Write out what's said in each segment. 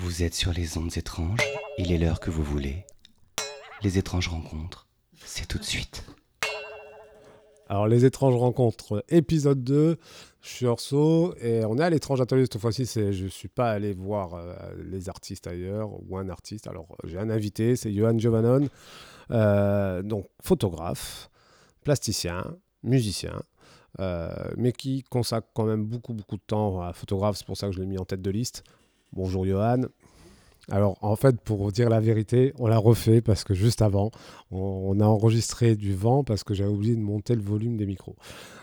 Vous êtes sur les ondes étranges, il est l'heure que vous voulez. Les étranges rencontres, c'est tout de suite. Alors, les étranges rencontres, épisode 2. Je suis Orso et on est à l'étrange atelier cette fois-ci. Je ne suis pas allé voir euh, les artistes ailleurs ou un artiste. Alors, j'ai un invité, c'est Johan Giovannon, euh, donc photographe, plasticien, musicien. euh, mais qui consacre quand même beaucoup beaucoup de temps à photographe, c'est pour ça que je l'ai mis en tête de liste. Bonjour Johan. Alors en fait, pour dire la vérité, on l'a refait parce que juste avant, on, a enregistré du vent parce que j'avais oublié de monter le volume des micros.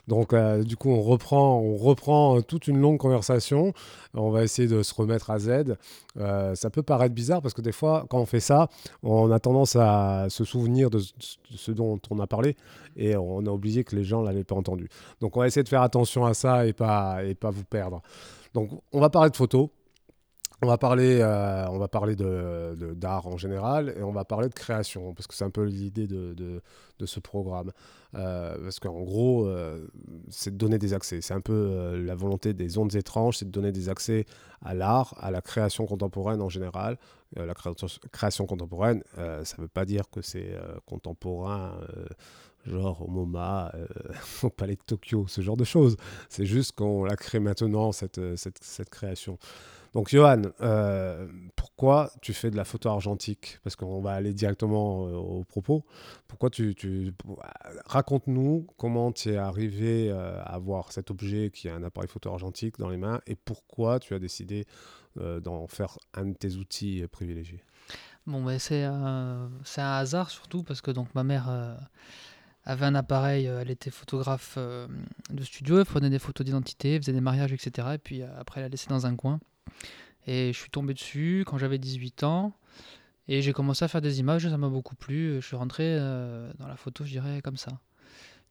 Donc euh, du coup, on reprend, on reprend toute une longue conversation. On va essayer de se remettre à Z. Euh, ça peut paraître bizarre parce que des fois, quand on fait ça, on a tendance à se souvenir de, de ce dont on a parlé et on a oublié que les gens l'avaient pas entendu. Donc on va essayer de faire attention à ça et pas et pas vous perdre. Donc on va parler de photos. On va parler, euh, on va parler de, d'art en général et on va parler de création parce que c'est un peu l'idée de, de- ce programme. Euh, parce qu'en gros, euh, c'est de donner des accès. C'est un peu la volonté des ondes étranges, c'est de donner des accès à l'art, à la création contemporaine en général. La création, contemporaine, ça ne veut pas dire que c'est contemporain. Genre au MoMA, au Palais de Tokyo, ce genre de choses. C'est juste qu'on la crée maintenant, cette, cette création. Donc, Johan, euh, pourquoi tu fais de la photo argentique? Parce qu'on va aller directement euh, au propos. Pourquoi tu. tu- Raconte-nous comment tu es arrivé euh, à avoir cet objet qui est un appareil photo argentique dans les mains et pourquoi tu as décidé euh, d'en faire un de tes outils euh, privilégiés? Bon, ben, c'est un, hasard surtout parce que donc ma mère euh, avait un appareil, euh, elle était photographe euh, de studio, elle prenait des photos d'identité, faisait des mariages, etc. Et puis euh, après, elle a laissé dans un coin. Et je suis tombé dessus quand j'avais 18 ans. Et j'ai commencé à faire des images, ça m'a beaucoup plu. Je suis rentré euh, dans la photo, je dirais, comme ça.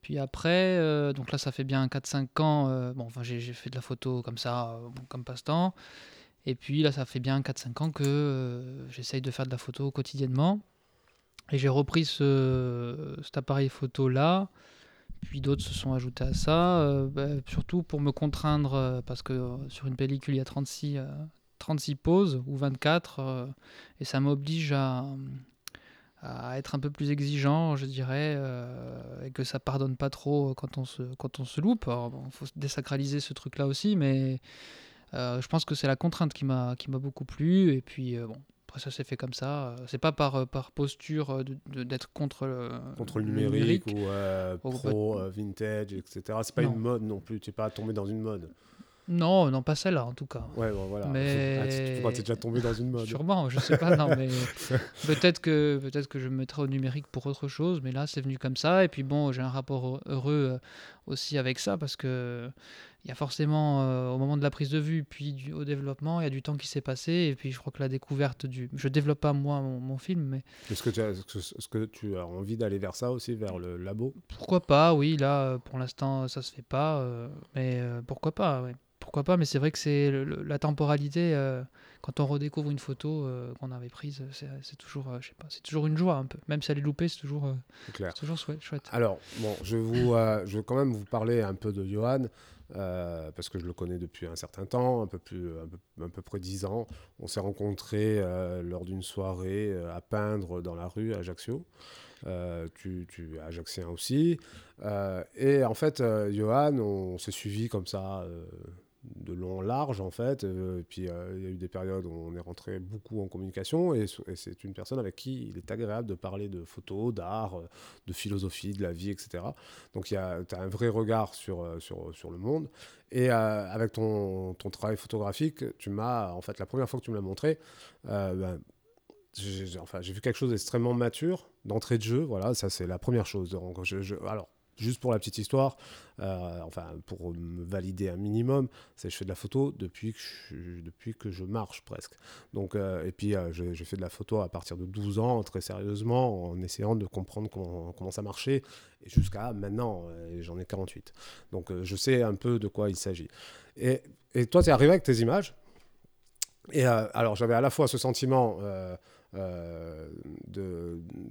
Puis après, euh, donc là, ça fait bien 4-5 ans. euh, bon, enfin, j'ai fait de la photo comme ça, comme passe-temps. Et puis là, ça fait bien 4-5 ans que j'essaye de faire de la photo quotidiennement. Et j'ai repris ce, cet appareil photo-là. Puis d'autres se sont ajoutés à ça, euh, bah, surtout pour me contraindre, euh, parce que euh, sur une pellicule, il y a 36, euh, 36 poses ou 24, euh, et ça m'oblige à, à être un peu plus exigeant, je dirais, et que ça pardonne pas trop quand on se, quand on se loupe. Il faut désacraliser ce truc-là aussi, mais je pense que c'est la contrainte qui m'a beaucoup plu. Et puis, bon, après, ça s'est fait comme ça. C'est pas par, euh, par posture euh, d'être contre le, Contre le numérique, ou euh, pro, euh, vintage, etc. C'est pas Non. une mode non plus. Tu n'es pas tombé dans une mode. Non, non, pas celle-là en tout cas. Ouais, bon, voilà. Mais- Ah, tu tu es déjà tombé dans une mode. Sûrement, je sais pas, non, mais peut-être que, peut que je me mettrai au numérique pour autre chose, mais là c'est venu comme ça. Et puis bon, j'ai un rapport heureux aussi avec ça parce que il y a forcément euh, au moment de la prise de vue, puis du- au développement, il y a du temps qui s'est passé. Et puis je crois que la découverte du. Je développe pas moi mon, mon film, mais Est-ce que, tu as- est-ce que- tu as envie d'aller vers ça aussi, vers le labo? Pourquoi pas, oui, là euh, pour l'instant ça se fait pas, euh, mais euh, pourquoi pas, ouais. Pourquoi pas, mais c'est vrai que c'est la temporalité. euh, quand on redécouvre une photo euh, qu'on avait prise, c'est toujours, euh, je sais pas, c'est toujours une joie un peu. Même si elle est loupée, c'est toujours, euh, C'est toujours chouette. chouette. Alors, bon, je, vous, euh, je vais quand même vous parler un peu de Johan, euh, parce que je le connais depuis un certain temps, un peu, plus, un peu, peu près 10 ans. On s'est rencontrés euh, lors d'une soirée euh, à peindre dans la rue à Ajaccio. Euh, tu, tu ajaxien aussi. Et en fait, Johan, on, s'est suivi comme ça de long en large, en fait. Euh, puis, euh, il y a eu des périodes où on est rentré beaucoup en communication. Et, c'est une personne avec qui il est agréable de parler de photos, d'art, euh, de philosophie, de la vie, etc. Donc, tu as un vrai regard sur, sur, sur le monde. Et avec ton, ton travail photographique, tu m'as, en fait, la première fois que tu me l'as montré, ben, j'ai vu quelque chose d'extrêmement mature d'entrée de jeu. Voilà, ça c'est la première chose. Alors, juste pour la petite histoire, euh, enfin pour me valider un minimum, c'est que je fais de la photo depuis que je, depuis que je marche presque. Donc, euh, et puis euh, je fais de la photo à partir de 12 ans, très sérieusement, en essayant de comprendre comment, ça marchait, et jusqu'à maintenant, j'en ai 48. Donc je sais un peu de quoi il s'agit. Et, et toi, tu es arrivé avec tes images? Et alors, j'avais à la fois ce sentiment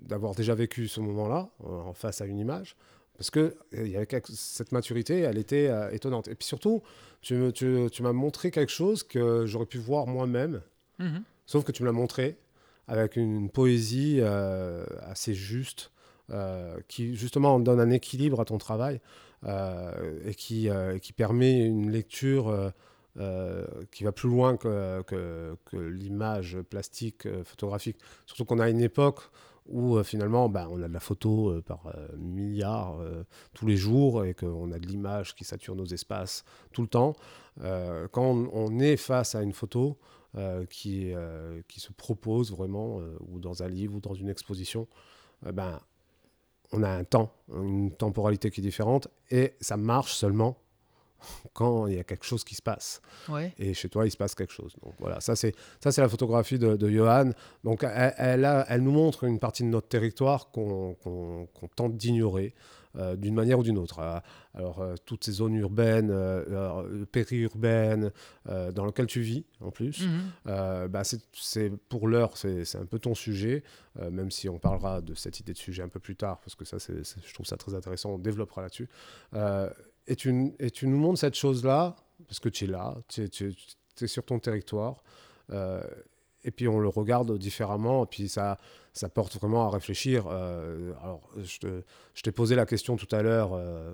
d'avoir déjà vécu ce moment-là, en face à une image, parce que il y avait quelque- cette maturité, elle était euh, étonnante. Et puis surtout, tu, me- tu, tu m'as montré quelque chose que j'aurais pu voir moi-même, Mhm. Sauf que tu me l'as montré avec une poésie assez juste, qui justement donne un équilibre à ton travail et qui, qui permet une lecture euh, qui va plus loin que, que, l'image plastique euh, photographique. Surtout qu'on a une époque où euh, finalement ben, on a de la photo par milliards tous les jours et qu'on a de l'image qui sature nos espaces tout le temps. quand on, est face à une photo qui, qui se propose vraiment, ou dans un livre ou dans une exposition, ben, on a un temps, une temporalité qui est différente et ça marche seulement quand il y a quelque chose qui se passe. Et chez toi, il se passe quelque chose. Donc voilà, ça c'est ça c'est la photographie de, Johan. Donc elle, elle, nous montre une partie de notre territoire qu'on tente d'ignorer. Euh, d'une manière ou d'une autre. Euh, alors, euh, toutes ces zones urbaines, périurbaines, dans lesquelles tu vis en plus, mhm. bah, c'est pour l'heure, c'est un peu ton sujet, même si on parlera de cette idée de sujet un peu plus tard, parce que ça, je trouve ça très intéressant, on développera là-dessus et tu, nous montres cette chose-là, parce que tu es là, tu es, sur ton territoire, euh, et puis on le regarde différemment, et puis ça, ça porte vraiment à réfléchir. Euh, alors, je, je t'ai posé la question tout à l'heure euh,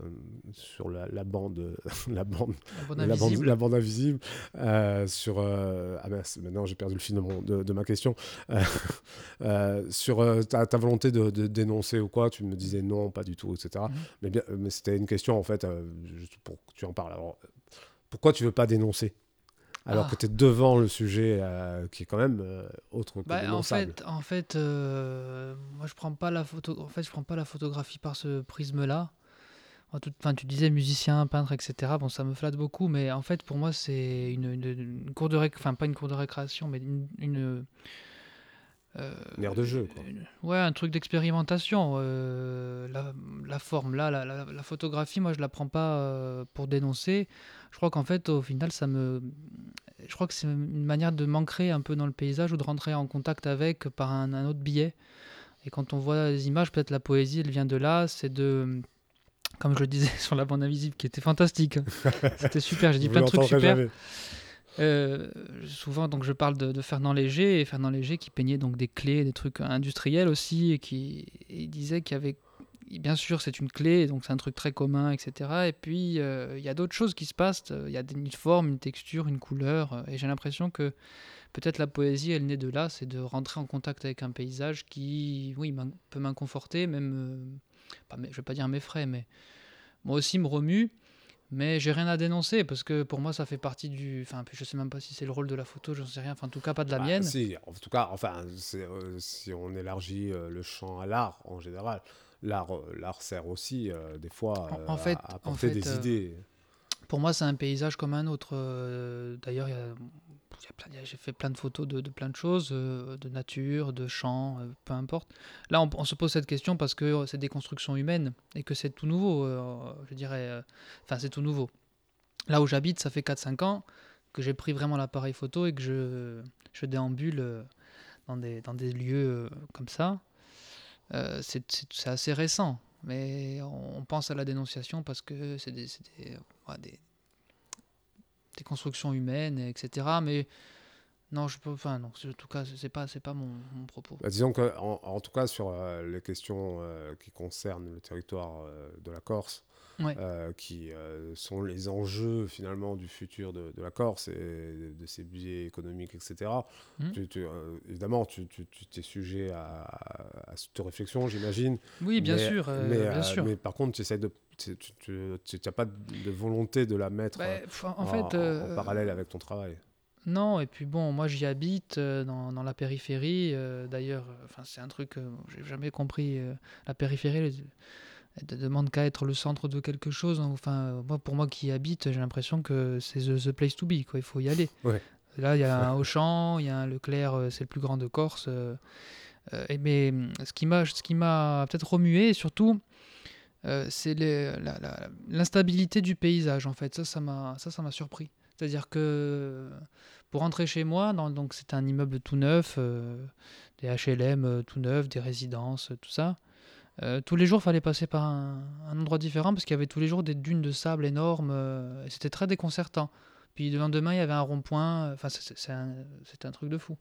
sur la, bande, la bande, la bande, la bande, invisible, euh, sur ah ben, maintenant j'ai perdu le fil de, de, ma question, sur ta, ta, volonté de, dénoncer ou quoi. Tu me disais non, pas du tout, etc. Mhm. Mais bien, mais c'était une question en fait, juste pour que tu en parles. Alors, pourquoi tu veux pas dénoncer? Alors ah. que tu es devant le sujet euh, qui est quand même euh, autre que bah, en fait, en fait euh, moi je prends pas la photo en fait je prends pas la photographie par ce prisme là enfin tu disais musicien peintre etc bon ça me flatte beaucoup mais en fait pour moi c'est une, une, cour de réc... enfin pas une cour de récréation mais une, une une aire de jeu quoi. ouais un truc d'expérimentation la, la, forme là la, la, la, photographie moi je la prends pas pour dénoncer je crois qu'en fait, au final, ça me. Je crois que c'est une manière de m'ancrer un peu dans le paysage ou de rentrer en contact avec par un, autre biais. Et quand on voit les images, peut-être la poésie, elle vient de là. C'est de. Comme je le disais sur la bande invisible, qui était fantastique. Hein. C'était super, j'ai dit plein de trucs super. Euh, souvent, donc, je parle de, Fernand Léger, et Fernand Léger qui peignait donc des clés, des trucs industriels aussi, et qui disait qu'il y avait bien sûr, c'est une clé, donc c'est un truc très commun, etc. Et puis, euh, il y a d'autres choses qui se passent. Il y a une forme, une texture, une couleur. Euh, et j'ai l'impression que peut-être la poésie, elle naît de là, c'est de rentrer en contact avec un paysage qui, oui, peut m'inconforter, même, euh, pas, je vais pas dire m'effraie, mais moi aussi me remue. Mais j'ai rien à dénoncer parce que pour moi ça fait partie du. Enfin, je sais même pas si c'est le rôle de la photo, j'en sais rien. Enfin, en tout cas, pas de la bah, mienne. Si, en tout cas, enfin, si on élargit le champ à l'art en général, l'art, euh, l'art sert aussi euh, des fois en, fait, à, apporter des euh, idées. Pour moi, c'est un paysage comme un autre. D'ailleurs, j'ai fait plein de photos de, plein de choses, de nature, de champs, peu importe. Là, on, se pose cette question parce que c'est des constructions humaines et que c'est tout nouveau, je dirais. Enfin, c'est tout nouveau. Là où j'habite, ça fait 4-5 ans que j'ai pris vraiment l'appareil photo et que je, je déambule dans des, dans des lieux comme ça. Euh, c'est assez récent, mais on pense à la dénonciation parce que c'est des, constructions humaines, etc. Mais non, je peux, enfin non, en tout cas, c'est pas, pas mon, propos. Bah, disons que, en, tout cas, sur euh, les questions euh, qui concernent le territoire de la Corse, euh, qui euh, sont les enjeux finalement du futur de, la Corse et de, ses budgets économiques, etc. Mmh. Euh, évidemment, tu, es sujet à, à, cette réflexion, j'imagine. Oui, bien sûr. Mais, bien sûr. mais par contre, tu essaies de tu n'as pas de volonté de la mettre bah, en, fait, en, parallèle avec ton travail. Non, et puis bon, moi j'y habite dans, dans, la périphérie. D'ailleurs, enfin c'est un truc que j'ai jamais compris. la périphérie, ne demande qu'à être le centre de quelque chose. Enfin, moi, pour moi qui y habite, j'ai l'impression que c'est the, place to be. Quoi. Il faut y aller. Là, il y a un Auchan, il y a un Leclerc, euh, c'est le plus grand de Corse. Euh, euh, mais ce qui m'a, ce qui m'a peut-être remué, surtout, c'est l'instabilité du paysage. En fait, ça, ça m'a, ça, ça m'a surpris. C'est-à-dire que pour rentrer chez moi, donc c'est un immeuble tout neuf, des HLM tout neufs, des résidences, tout ça. Euh, tous les jours, il fallait passer par un, endroit différent parce qu'il y avait tous les jours des dunes de sable énormes euh, et c'était très déconcertant. puis le lendemain, il y avait un rond-point. Enfin, c'est- un, truc de fou.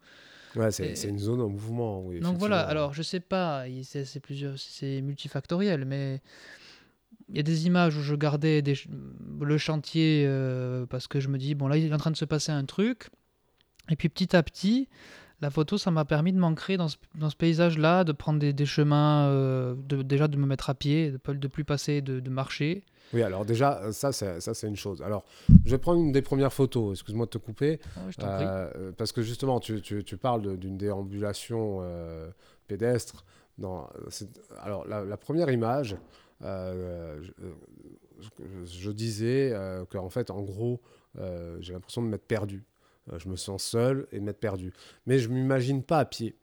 Ouais, c'est une zone en mouvement. Oui, Donc voilà, alors je sais pas, c'est plusieurs, c'est multifactoriel, mais il y a des images où je gardais des le chantier euh, parce que je me dis, bon là il est en train de se passer un truc, et puis petit à petit, la photo ça m'a permis de m'ancrer dans ce, dans ce paysage-là, de prendre des, des chemins, euh, de, déjà de me mettre à pied, de, de plus passer, de, de marcher. Oui, alors déjà, euh, ça, c'est ça, c'est une chose. Alors, je vais prendre une des premières photos. Excuse-moi de te couper. Ah je. Euh, parce que justement, tu, tu- tu parles d'une déambulation euh, pédestre. Alors, la, la première image, je, je- disais qu'en fait, en gros, j'ai l'impression de m'être perdu. Euh, je me sens seul et m'être perdu. Mais je ne m'imagine pas à pied.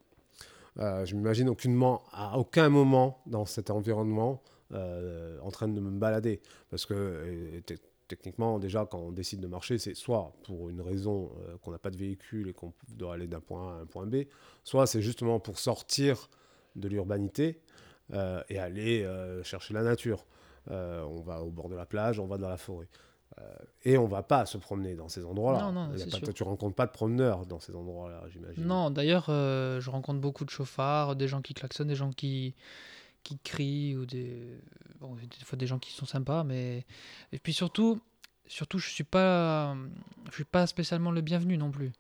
Euh, je m'imagine aucunement, à aucun moment dans cet environnement euh, en train de me balader. Parce que euh, te- techniquement, déjà, quand on décide de marcher, c'est soit pour une raison qu'on n'a pas de véhicule et qu'on doit aller d'un point A à un point B, soit c'est justement pour sortir de l'urbanité et aller chercher la nature. On va au bord de la plage, on va dans la forêt. Euh, et on va pas se promener dans ces endroits-là. Tu rencontres pas de promeneurs dans ces endroits-là, j'imagine. Non, d'ailleurs, euh, je rencontre beaucoup de chauffards, des gens qui klaxonnent, des gens qui, qui crient, ou des, bon, des fois des gens qui sont sympas, mais et puis surtout, surtout, je suis pas, je suis pas spécialement le bienvenu non plus.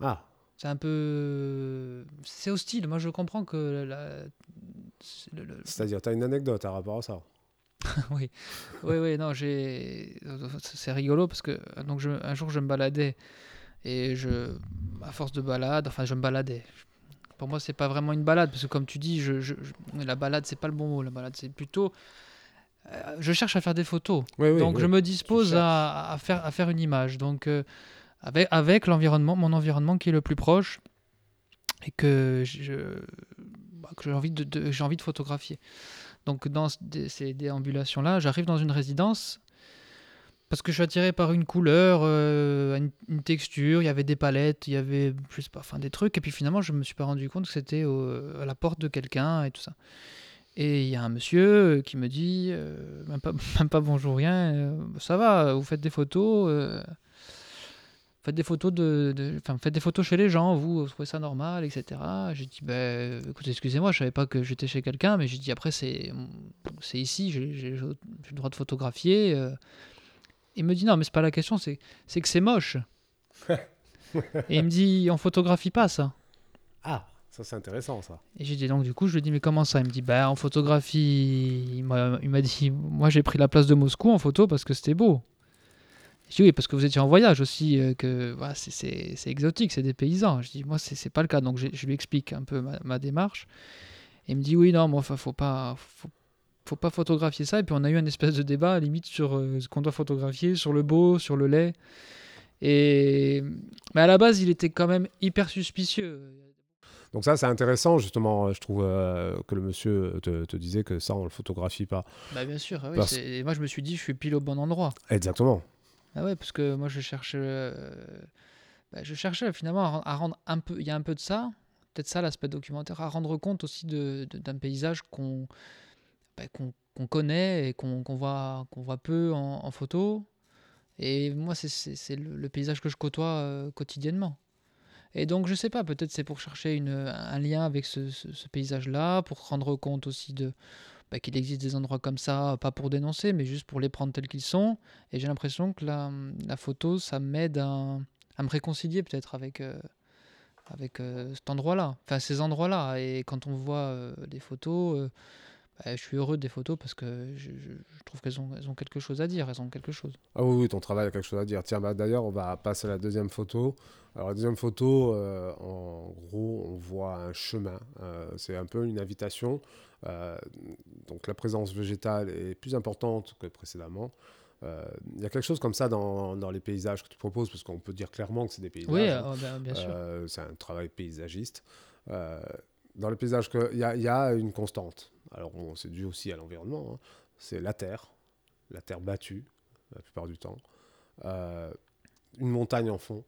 Ah, C'est un peu, c'est hostile. Moi, je comprends que la, le- c'est-à-dire, tu as une anecdote à rapport à ça? oui, oui, oui, non, j'ai, c'est rigolo parce que donc je, un jour je me baladais et je, à force de balade, enfin je me baladais. Pour moi, c'est pas vraiment une balade parce que comme tu dis, je, je- je- la balade c'est pas le bon mot. La balade c'est plutôt, euh, je cherche à faire des photos. Oui, oui, donc oui. je me dispose à, à faire à faire une image. Donc euh, avec avec l'environnement, mon environnement qui est le plus proche et que je bah, que j'ai envie de, de- j'ai envie de photographier. Donc dans ces déambulations-là, j'arrive dans une résidence parce que je suis attiré par une couleur, euh, une, texture, il y avait des palettes, il y avait je des trucs, et puis finalement je me suis pas rendu compte que c'était à la porte de quelqu'un et tout ça. Et il y a un monsieur qui me dit, euh, même, pas, bonjour rien, euh, ça va, vous faites des photos, faites des photos de, de- enfin faites des photos chez les gens, vous, vous trouvez ça normal, etc. J'ai dit, ben, écoutez, excusez-moi, je savais pas que j'étais chez quelqu'un, mais j'ai dit après c'est, c'est ici, j'ai le droit de photographier. euh. Il me dit non, mais c'est pas la question, c'est, c'est que c'est moche. Et il me dit, on photographie pas ça. Ah, ça c'est intéressant ça. Et j'ai dit donc du coup, je lui dis mais comment ça? Il me dit bah en photographie, il m'a il m'a dit moi j'ai pris la place de Moscou en photo parce que c'était beau. Je dis oui parce que vous étiez en voyage aussi, euh, que voilà, c'est- exotique, c'est des paysans. Je dis moi c'est pas le cas donc je lui explique un peu ma, ma démarche. Et il me dit oui non mais enfin faut pas faut, faut pas photographier ça et puis on a eu un espèce de débat à la limite sur euh, ce qu'on doit photographier, sur le beau, sur le laid. Et mais à la base il était quand même hyper suspicieux. Donc ça c'est intéressant justement, je trouve euh, que le monsieur te, te disait que ça on le photographie pas. Bah bien sûr, ah oui, Parce- et moi je me suis dit je suis pile au bon endroit. Exactement. Ah ouais, parce que moi je cherche, euh, bah, je cherchais finalement à, ren- à rendre un peu, il y a un peu de ça, peut-être ça l'aspect documentaire, à rendre compte aussi de, de- d'un paysage qu'on, bah, connaît et qu'on, voit, qu'on voit peu en, photo. Et moi c'est, le, le paysage que je côtoie euh, quotidiennement. Et donc je sais pas, peut-être c'est pour chercher une, un lien avec ce paysage-là, pour rendre compte aussi de bah, qu'il existe des endroits comme ça, pas pour dénoncer, mais juste pour les prendre tels qu'ils sont. Et j'ai l'impression que la, photo, ça m'aide à, me réconcilier peut-être avec, euh, avec euh, cet endroit-là, enfin ces endroits-là. Et quand on voit des photos, euh, bah, je suis heureux des photos parce que je, trouve qu'elles ont, elles ont quelque chose à dire, elles ont quelque chose. Ah oui, oui, ton travail a quelque chose à dire. Tiens, bah, d'ailleurs, on va passer à la deuxième photo. Alors, la deuxième photo, en gros, on voit un chemin. C'est un peu une invitation. Euh, donc, la présence végétale est plus importante que précédemment. Euh, Il y a quelque chose comme ça dans, dans les paysages que tu proposes, parce qu'on peut dire clairement que c'est des paysages. Oui, hein. euh, bien, sûr. Euh, c'est un travail paysagiste. Euh, dans les paysages, il y, a- il y a une constante. Alors, bon, c'est dû aussi à l'environnement. hein. C'est la terre, la terre battue, la plupart du temps. Euh, une montagne en fond,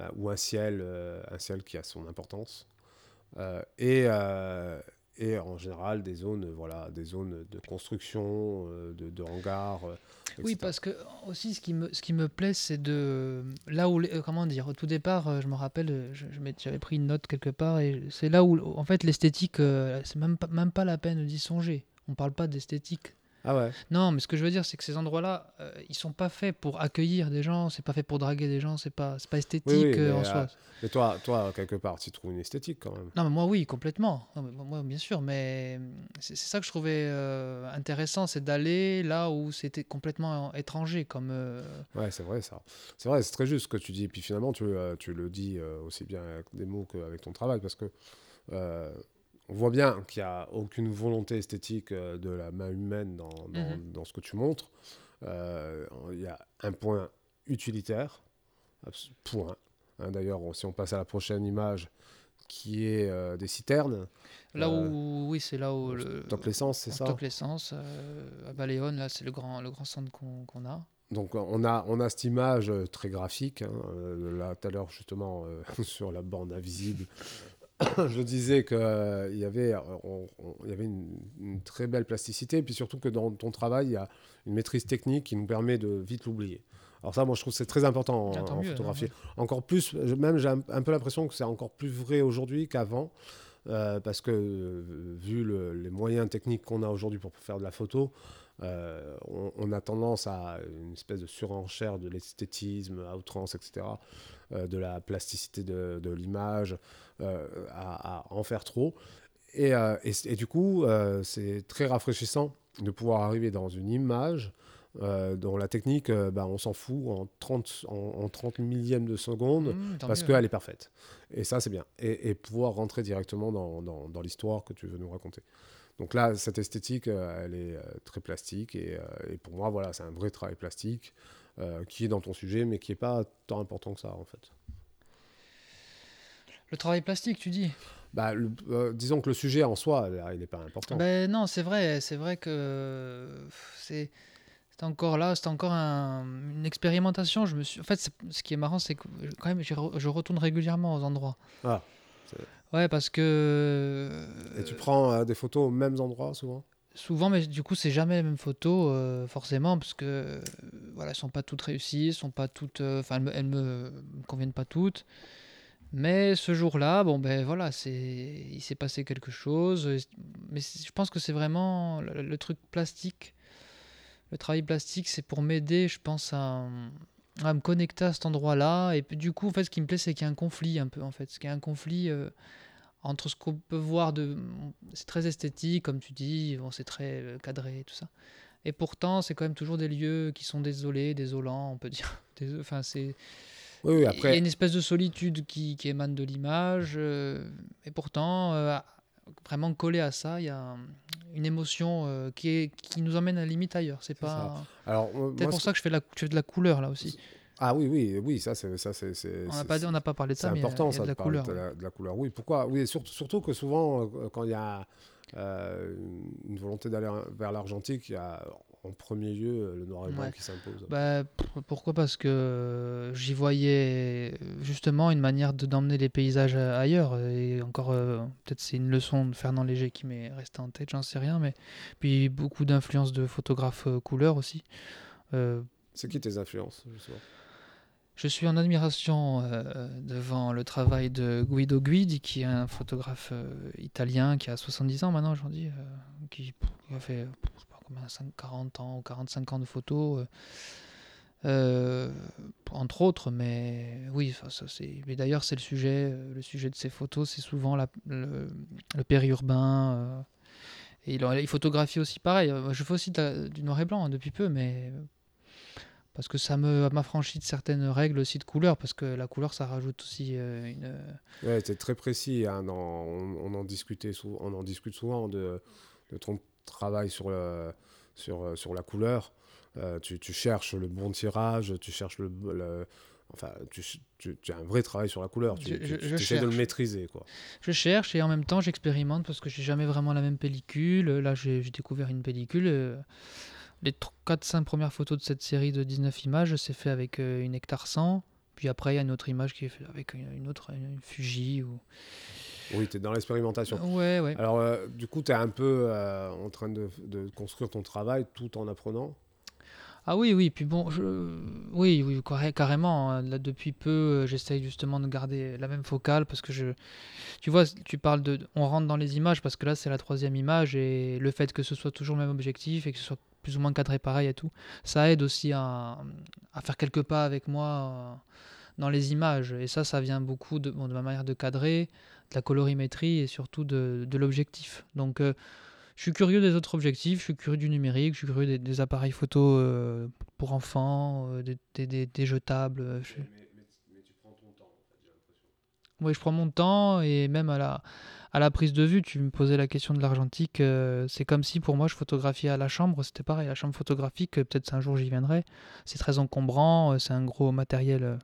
euh, ou un ciel, euh, un ciel qui a son importance. Euh, et, euh, et en général des zones, voilà, des zones de construction, euh, de, de hangars. euh, Oui, parce que aussi, ce qui me, ce qui me plaît, c'est de. Là où. euh, comment dire Au tout départ, euh, je me rappelle, euh, je- je j'avais pris une note quelque part, et c'est là où, en fait, l'esthétique, euh, c'est même pas, même pas la peine d'y songer. On parle pas d'esthétique. Ah ouais. Non, mais ce que je veux dire, c'est que ces endroits-là, euh, ils sont pas faits pour accueillir des gens, c'est pas fait pour draguer des gens, c'est pas, c'est pas esthétique oui, euh, en euh, soi. Mais toi, toi, quelque part, tu trouves une esthétique quand même. Non, mais moi, oui, complètement. Non, mais moi, bien sûr, mais c'est c'est ça que je trouvais euh, intéressant, c'est d'aller là où c'était complètement étranger, comme. euh, Ouais, c'est vrai ça. C'est vrai, c'est très juste ce que tu dis. Et puis finalement, tu, euh, tu le dis euh, aussi bien avec des mots qu'avec ton travail, parce que euh, on voit bien qu'il n'y a aucune volonté esthétique euh, de la main humaine dans, dans, Mhm. dans ce que tu montres. Euh, Il y a un point utilitaire, point. Hein, D'ailleurs, si on passe à la prochaine image, qui est euh, des citernes, Là Euh, où, oui, c'est là où le. stock l'essence, c'est ça? stocke l'essence. à Baléone, là, c'est le grand, le grand centre qu'on a. Donc on a, on a cette image très graphique, hein, là tout à l'heure justement euh, sur la bande invisible. Je disais qu'il y avait, euh, on- on- il y avait une, une très belle plasticité, et puis surtout que dans ton travail, il y a une maîtrise technique qui nous permet de vite l'oublier. Alors ça, moi, je trouve que c'est très important en, Ah, en mieux, photographie. non, Encore plus, même j'ai un, un peu l'impression que c'est encore plus vrai aujourd'hui qu'avant, euh, parce que euh, vu le- les moyens techniques qu'on a aujourd'hui pour faire de la photo, euh, on, on a tendance à une espèce de surenchère de l'esthétisme à outrance, etc., euh, de la plasticité de, de l'image, euh, à, à en faire trop. Et, euh, et, et du coup, euh, c'est très rafraîchissant de pouvoir arriver dans une image euh, dont la technique, euh, bah, on s'en fout en 30, en, en 30 millièmes de seconde Mmh, parce qu'elle est parfaite. Et ça, c'est bien. Et, et pouvoir rentrer directement dans, dans- dans l'histoire que tu veux nous raconter. Donc là, cette esthétique, euh, elle est euh, très plastique. Et, euh, et pour moi, voilà, c'est un vrai travail plastique euh, qui est dans ton sujet, mais qui n'est pas tant important que ça, en fait. Le travail plastique, tu dis? Bah, le- euh, disons que le sujet en soi, là, il n'est pas important. Ben non, c'est vrai, c'est vrai que c'est c'est encore là, c'est encore un- une expérimentation. Je me suis, en fait, ce qui est marrant, c'est que quand même, re- je retourne régulièrement aux endroits. Ah, Ouais, parce que et tu prends euh, des photos aux mêmes endroits, souvent? Souvent, mais du coup, c'est jamais les mêmes photos, euh, forcément, parce que euh, voilà, sont pas toutes réussies, sont pas toutes, euh, enfin, elles, me, me- conviennent pas toutes. Mais ce jour-là, bon ben voilà, c'est, il s'est passé quelque chose. Mais je pense que c'est vraiment le, truc plastique. Le travail plastique, c'est pour m'aider, je pense, à, à me connecter à cet endroit-là. Et du coup, en fait, ce qui me plaît, c'est qu'il y a un conflit un peu, en fait. Ce qu'il y a un conflit euh, entre ce qu'on peut voir de... C'est très esthétique, comme tu dis, bon, c'est très euh, cadré, et tout ça. Et pourtant, c'est quand même toujours des lieux qui sont désolés, désolants, on peut dire. Enfin, c'est... Oui, oui, Il y a après, une espèce de solitude qui, qui émane de l'image. euh, et pourtant, euh, vraiment collé à ça, il y a une émotion euh, qui, est, qui nous emmène à la limite ailleurs. C'est ça. pas... alors, C'est pour ça que je fais, de la, je fais de la couleur là aussi. Ah oui, oui, oui, ça, c'est. ça, c'est- c'est- On n'a pas, dit- on n'a pas parlé de ça, mais il y a- important, il y a ça, de la couleur. de la, de la couleur. Oui, pourquoi Oui, surtout, surtout que souvent, euh, quand il y a euh, une volonté d'aller vers l'argentique, il y a en premier lieu euh, le noir et blanc Ouais. qui s'impose. Bah, pourquoi? Parce que j'y voyais justement une manière de d'emmener les paysages ailleurs. Et encore, euh, peut-être c'est une leçon de Fernand Léger qui m'est restée en tête, j'en sais rien. Mais puis beaucoup d'influence de photographes couleurs aussi. Euh, C'est qui tes influences, justement? Je suis en admiration euh, devant le travail de Guido Guidi, qui est un photographe euh, italien qui a 70 ans maintenant aujourd'hui, qui, a fait euh, je sais pas combien, 5, 40 ans ou 45 ans de photos, euh, entre autres. Mais oui. Mais d'ailleurs, c'est le sujet, le sujet de ces photos, c'est souvent la- le, périurbain. et il, photographie aussi pareil. Je fais aussi du noir et blanc hein, depuis peu, mais parce que ça me m'affranchit de certaines règles aussi de couleur, parce que la couleur, ça rajoute aussi euh, une... Ouais, c'est très précis. hein, dans- on, on en discutait sou- on en discute souvent de, de ton travail sur, le, sur, euh, sur la couleur. Euh, tu, tu cherches le bon tirage, tu cherches le. le- enfin, tu, tu, tu as un vrai travail sur la couleur. Tu, Je- de le maîtriser. Quoi. Je cherche et en même temps, j'expérimente parce que j'ai jamais vraiment la même pellicule. Là, j'ai j'ai découvert une pellicule. euh, Les 4-5 premières photos de cette série de 19 images, c'est fait avec euh, une hectare 100. Puis après, il y a une autre image qui est faite avec une, autre, une Fuji. Ou... Oui, tu es dans l'expérimentation. Ouais, ouais. Alors, euh, du coup, tu es un peu euh, en train de, de construire ton travail tout en apprenant? Ah oui, oui, puis bon, je... oui, oui, carré- carrément. hein. Là, depuis peu, euh, j'essaye justement de garder la même focale parce que je... Tu vois, tu parles de... On rentre dans les images parce que là, c'est la troisième image et le fait que ce soit toujours le même objectif et que ce soit plus ou moins cadré pareil et tout, ça aide aussi à, à faire quelques pas avec moi euh, dans les images. Et ça, ça vient beaucoup de, bon, de ma manière de cadrer, de la colorimétrie et surtout de, de l'objectif. Donc... euh, je suis curieux des autres objectifs, je suis curieux du numérique, je suis curieux des, des appareils photo euh, pour enfants, euh, des, des- des- des jetables. euh, je- Oui, je prends mon temps et même à la, à la prise de vue, tu me posais la question de l'argentique. euh, c'est comme si pour moi je photographiais à la chambre, c'était pareil, la chambre photographique, euh, peut-être un jour j'y viendrai. C'est très encombrant, euh, c'est un gros matériel.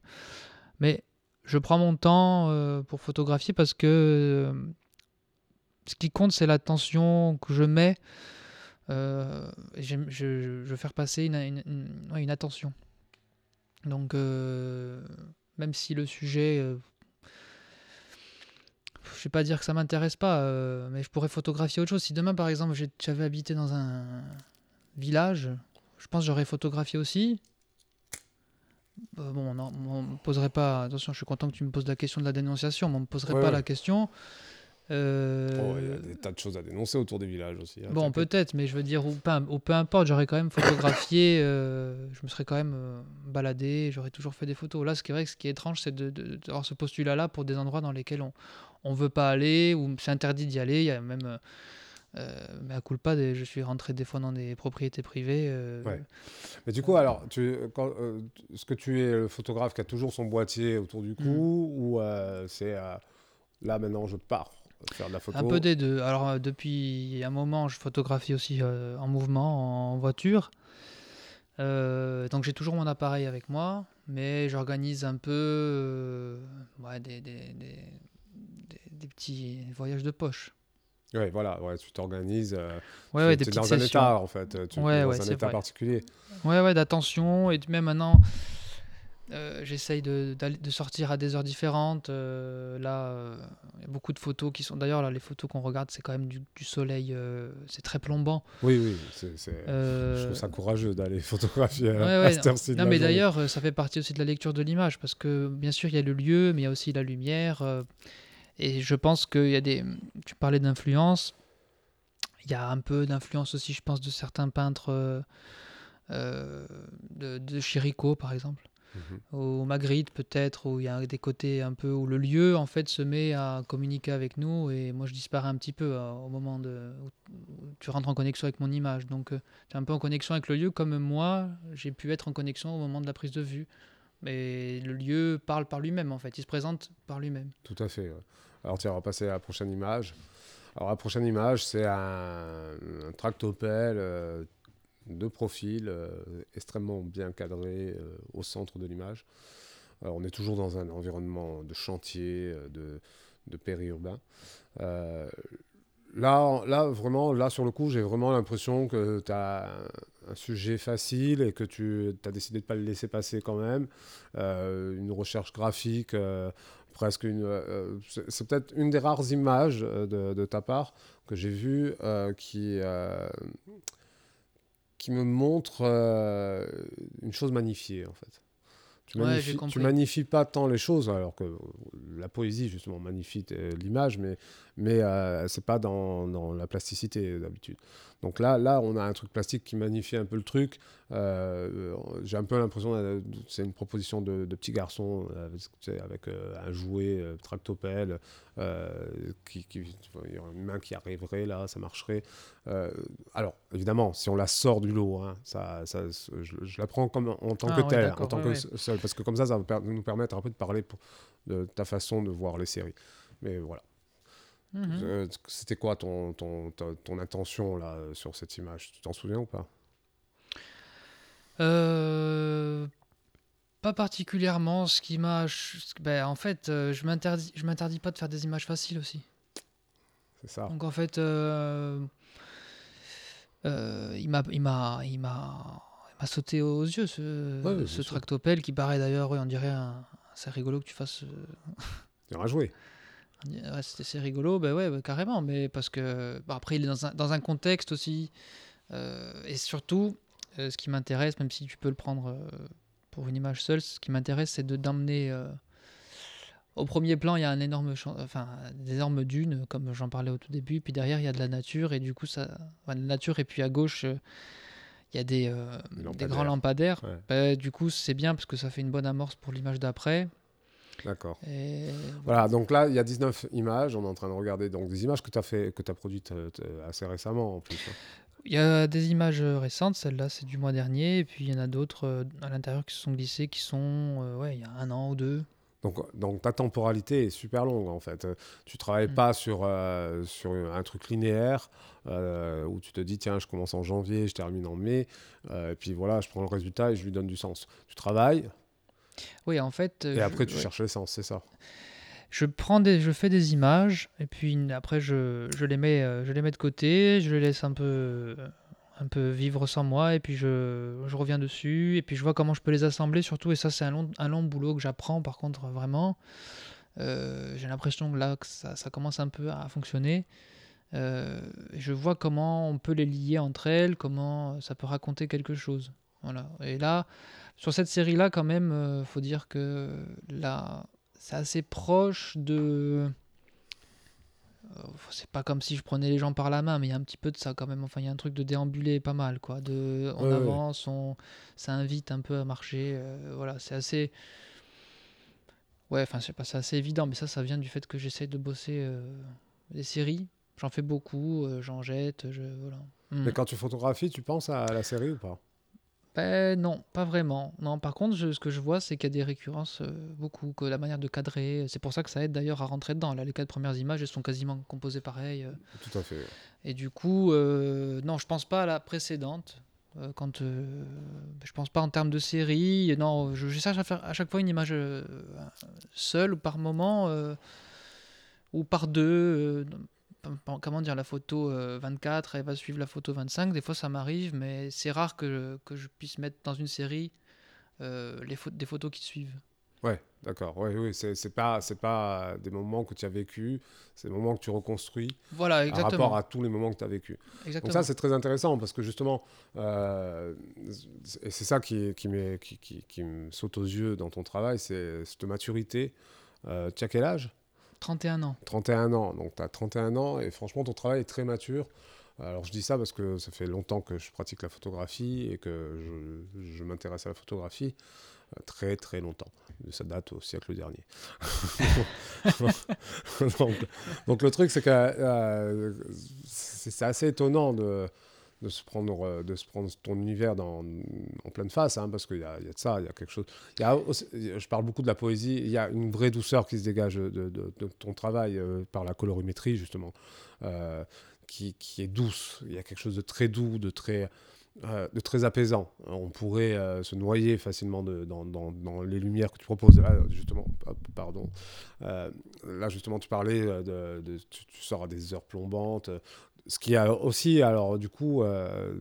mais je prends mon temps pour photographier parce que ce qui compte, c'est l'attention que je mets. je, veux faire passer une, attention. Donc, même si le sujet, je vais pas dire que ça m'intéresse pas, euh, mais je pourrais photographier autre chose. Si demain, par exemple, j'avais habité dans un village, je pense que j'aurais photographié aussi. Euh, bon, non, on me poserait pas. Attention, je suis content que tu me poses la question de la dénonciation, mais on me poserait Ouais, pas ouais. la question. Euh, Oh, il y a des tas de choses à dénoncer autour des villages aussi. hein, Bon, peut-être, mais je veux dire, ou peu, ou peu importe, j'aurais quand même photographié, euh, je me serais quand même euh, baladé, j'aurais toujours fait des photos. Là, ce qui est vrai, ce qui est étrange, c'est de- de- d'avoir ce postulat-là pour des endroits dans lesquels on on veut pas aller, ou c'est interdit d'y aller. Il y a même, euh, euh, mais à culpa, des, je suis rentré des fois dans des propriétés privées. euh, Ouais. Mais du coup, alors, tu, quand, est-ce que tu es le photographe qui a toujours son boîtier autour du cou Mm. ou c'est là maintenant je pars faire de la photo? Un peu des deux. Alors, depuis un moment, je photographie aussi en mouvement, en voiture. Donc, j'ai toujours mon appareil avec moi, mais j'organise un peu ouais, des, des, des- des- petits voyages de poche. Ouais, voilà, ouais, tu t'organises. euh, Ouais, tu- ouais, des t'es petites dans un état en fait. Tu Ouais, es dans ouais, un c'est état vrai. particulier. Ouais, ouais, d'attention. Et même maintenant, euh, j'essaye de, de sortir à des heures différentes. Euh, là, euh, il y a beaucoup de photos qui sont. D'ailleurs, là, les photos qu'on regarde, c'est quand même du, du soleil. euh, c'est très plombant. Oui, oui, c'est- je Euh, trouve ça courageux d'aller photographier à cette heure-ci Non, mais d'ailleurs, euh, ça fait partie aussi de la lecture de l'image, parce que bien sûr, il y a le lieu, mais il y a aussi la lumière. Et je pense qu'il y a des. Tu parlais d'influence. Il y a un peu d'influence aussi, je pense, de certains peintres euh, euh, de, de Chirico, par exemple. Mhm. Au Magritte, peut-être, où il y a des côtés un peu où le lieu, en fait, se met à communiquer avec nous. Et moi, je disparais un petit peu euh, au moment de, où où tu rentres en connexion avec mon image. Donc, tu es un peu en connexion avec le lieu, comme moi, j'ai pu être en connexion au moment de la prise de vue. Mais le lieu parle par lui-même, en fait. Il se présente par lui-même. Tout à fait. Alors tiens, on va passer à la prochaine image. Alors la prochaine image, c'est un, un tractopelle euh, de profil, euh, extrêmement bien cadré euh, au centre de l'image. Alors, on est toujours dans un environnement de chantier, de, périurbain. Là, là, vraiment, là, sur le coup, j'ai vraiment l'impression que tu as un, sujet facile et que tu as décidé de ne pas le laisser passer quand même. Euh, une recherche graphique, euh, presque une. euh, c'est peut-être une des rares images de, de ta part que j'ai vues euh, qui, qui me montre une chose magnifiée, en fait. Tu, Ouais, magnifies, tu compris. magnifies pas tant les choses, alors que la poésie, justement, magnifie l'image, mais, mais euh, c'est pas dans, dans la plasticité d'habitude. Donc là, là, on a un truc plastique qui magnifie un peu le truc. Euh, J'ai un peu l'impression que c'est une proposition de, de petit garçon euh, avec, euh, un jouet euh, tractopelle. euh, qui, qui- il y aurait une main qui arriverait là, ça marcherait. Euh, alors, évidemment, si on la sort du lot, hein, ça, ça, je, je la prends comme en, tant Ah que ouais, telle, en tant ouais, que seule, parce que comme ça, ça va nous permettre un peu de parler pour- de ta façon de voir les séries. Mais voilà. Mhm. Euh, C'était quoi ton, ton, ton, ton intention là euh, sur cette image? Tu t'en souviens ou pas? Euh, pas particulièrement. Ce qui m'a. Ben, en fait, je m'interdis, je m'interdis pas de faire des images faciles aussi. C'est ça. Donc en fait, euh, euh, il m'a, il m'a, il m'a, il m'a sauté aux yeux ce, Ouais, ce tractopelle qui paraît d'ailleurs, on dirait un, c'est rigolo que tu fasses. Tu auras joué. Ouais, c'était c'est rigolo, ben ouais, bah, carrément, mais parce que bah, après il est dans un, dans un contexte aussi, euh, et surtout, euh, ce qui m'intéresse, même si tu peux le prendre euh, pour une image seule, ce qui m'intéresse, c'est de d'emmener euh, au premier plan, il y a un énorme, enfin, des énormes dunes, comme j'en parlais au tout début, puis derrière il y a de la nature, et du coup ça, enfin, de la nature, et puis à gauche euh, il y a des, euh, Des grands lampadaires. Ouais. Bah, du coup c'est bien parce que ça fait une bonne amorce pour l'image d'après. D'accord. Et Voilà, donc là, il y a 19 images. On est en train de regarder donc, des images que tu as, fait, que as produites euh, t- assez récemment en plus. hein. Il y a des images euh, récentes, celle-là c'est du mois dernier, et puis il y en a d'autres euh, à l'intérieur qui se sont glissées, qui sont, euh, ouais, il y a un an ou deux. Donc, donc ta temporalité est super longue en fait. Euh, Tu travailles Mm. pas sur, euh, sur un truc linéaire euh, où tu te dis tiens je commence en janvier, je termine en mai, euh, et puis voilà je prends le résultat et je lui donne du sens. Tu travailles Oui, en fait, euh, et je- après tu ouais. cherches l'essence, c'est ça. je prends des, je fais des images, et puis après je, je les mets, euh, je les mets de côté, je les laisse un peu, un peu vivre sans moi, et puis je, je reviens dessus, et puis je vois comment je peux les assembler surtout, et ça c'est un long, un long boulot que j'apprends par contre vraiment. Euh, J'ai l'impression que là que ça, ça commence un peu à fonctionner. Euh, je vois comment on peut les lier entre elles, comment ça peut raconter quelque chose. Voilà. Et là, sur cette série-là, quand même, euh, faut dire que là, c'est assez proche de. Euh, C'est pas comme si je prenais les gens par la main, mais il y a un petit peu de ça quand même. Enfin, il y a un truc de déambuler pas mal, quoi. De, on Ouais, ouais. avance, on, ça invite un peu à marcher. euh, voilà, c'est assez. Ouais, enfin, sais pas, c'est assez évident, mais ça, ça vient du fait que j'essaye de bosser euh, des séries. J'en fais beaucoup, euh, j'en jette, je. Voilà. Mm. Mais quand tu photographies, tu penses à la série ou pas? Ben, non, pas vraiment. Non, par contre, je- ce que je vois, c'est qu'il y a des récurrences, euh, beaucoup, que la manière de cadrer, c'est pour ça que ça aide d'ailleurs à rentrer dedans. Là, les quatre premières images, elles sont quasiment composées pareil. euh, Tout à fait. et du coup, euh, non, je pense pas à la précédente. euh, quand euh, je pense pas en termes de série. Non, je, je cherche à faire à chaque fois une image euh, seule ou par moment euh, ou par deux. euh, comment dire, la photo euh, 24, elle va suivre la photo 25. Des fois, ça m'arrive, mais c'est rare que, que je puisse mettre dans une série euh, les des photos qui suivent. Ouais, d'accord. Ouais, oui, c'est c'est pas, c'est pas des moments que tu as vécu, c'est des moments que tu reconstruis Voilà, par exactement. rapport à tous les moments que tu as vécu. exactement. Donc ça, c'est très intéressant parce que justement, euh, et c'est ça qui, qui, qui, qui, qui me saute aux yeux dans ton travail, c'est cette maturité. Euh, tu as quel âge? 31 ans. 31 ans. Donc tu as 31 ans et franchement, ton travail est très mature. Alors je dis ça parce que ça fait longtemps que je pratique la photographie et que je, m'intéresse à la photographie. euh, Très très longtemps. Ça date au siècle dernier. donc, le truc c'est que euh, c'est assez étonnant de, de se prendre euh, de se prendre ton univers dans, en pleine face hein, parce qu'il y, y a de ça il y a quelque chose il y a je parle beaucoup de la poésie il y a une vraie douceur qui se dégage de, ton travail euh, par la colorimétrie justement euh, qui, qui est douce il y a quelque chose de très doux de très de très apaisant. On pourrait se noyer facilement dans, dans- les lumières que tu proposes. Là, justement, pardon. Là, justement, tu parlais de, de- tu, tu sors à des heures plombantes. Ce qui a aussi, alors, du coup, euh,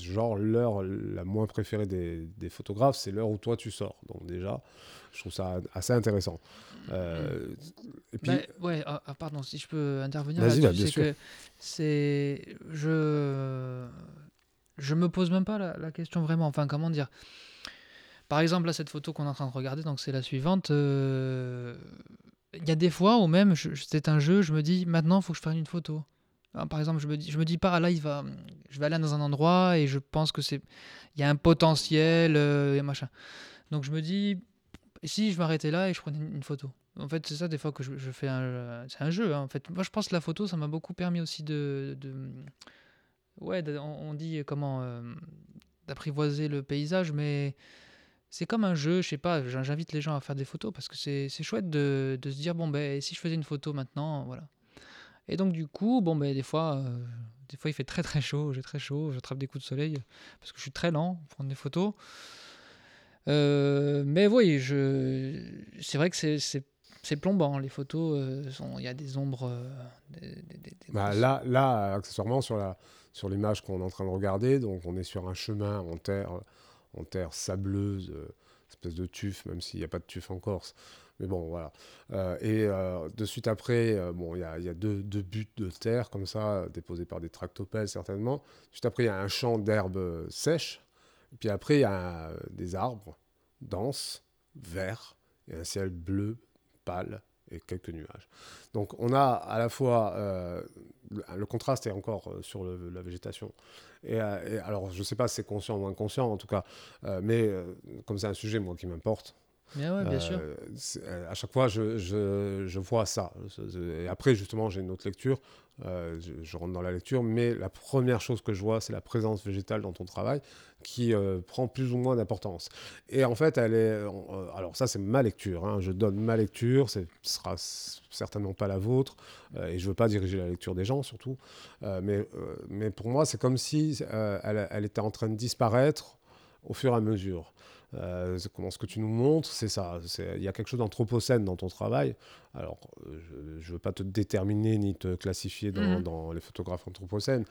genre l'heure la moins préférée des, des photographes, c'est l'heure où toi tu sors. Donc déjà, je trouve ça assez intéressant. Euh, et puis, Bah, ouais, ah, ah, pardon, si je peux intervenir Vas-y, bah, bien sûr. que c'est je je me pose même pas la, la question vraiment. Enfin, comment dire? Par exemple, là, cette photo qu'on est en train de regarder, donc c'est la suivante. euh, Il y a des fois où même, je- c'est un jeu, je me dis maintenant, il faut que je fasse une photo. Ah, Par exemple, je me dis, je me dis pas, là, il va, je vais aller dans un endroit et je pense que c'est, il y a un potentiel euh, et machin. Donc je me dis, si je m'arrêtais là et je prenais une, photo. En fait, c'est ça des fois que je, fais un, c'est un jeu. hein, en fait, moi, je pense que la photo, ça m'a beaucoup permis aussi de, ouais, on, dit comment euh, d'apprivoiser le paysage, mais c'est comme un jeu. Je sais pas. j'in- J'invite les gens à faire des photos parce que c'est chouette de, de se dire bon ben, si je faisais une photo maintenant, voilà. Et donc du coup, bon ben des fois, euh, des fois il fait très très chaud, j'ai très chaud, j'attrape des coups de soleil parce que je suis très lent pour prendre des photos. Euh, mais oui, je... c'est vrai que c'est- plombant. Les photos, euh, il y a des ombres. des- des- des- des Bah, là, là, accessoirement, sur la sur l'image qu'on est en train de regarder, donc on est sur un chemin en terre, en terre sableuse, espèce de tuf, même s'il n'y a pas de tuf en Corse. Mais bon, voilà. Euh, et euh, de suite après, euh, bon, il y a, deux, deux buts de terre comme ça, déposés par des tractopelles certainement. Juste après, il y a un champ d'herbes sèches. Puis après, il y a des arbres denses, verts, et un ciel bleu, pâle, et quelques nuages. Donc on a à la fois le, contraste est encore sur la végétation. Et, alors je sais pas si c'est conscient ou inconscient en tout cas, mais comme c'est un sujet moi qui m'importe, Mais euh, euh, à chaque fois, je, vois ça. Et après, justement, j'ai une autre lecture. euh, je, rentre dans la lecture, mais la première chose que je vois, c'est la présence végétale dans ton travail qui prend plus ou moins d'importance. Et en fait, elle est. alors, ça, c'est ma lecture. hein. Je donne ma lecture. Ce sera certainement pas la vôtre. et je veux pas diriger la lecture des gens, surtout. Mais, mais pour moi, c'est comme si elle était en train de disparaître au fur et à mesure. Euh, comment ce que tu nous montres, c'est ça. Il y a quelque chose d'anthropocène dans ton travail. Alors, je ne veux pas te déterminer ni te classifier dans, Mhm. dans les photographes anthropocènes,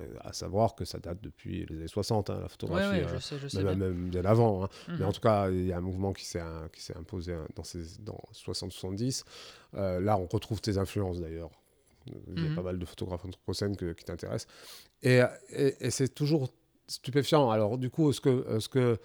euh, à savoir que ça date depuis les années 60, hein, la photographie. ouais, euh, je sais, je sais même, même bien avant. hein. Mais Mhm. en tout cas, il y a un mouvement qui s'est imposé hein, dans, ces, dans 60-70. Euh, là, on retrouve tes influences d'ailleurs. Il y a Mhm. pas mal de photographes anthropocènes que- qui t'intéressent. Et, et- et c'est toujours stupéfiant. Alors, du coup, est-ce que, est-ce que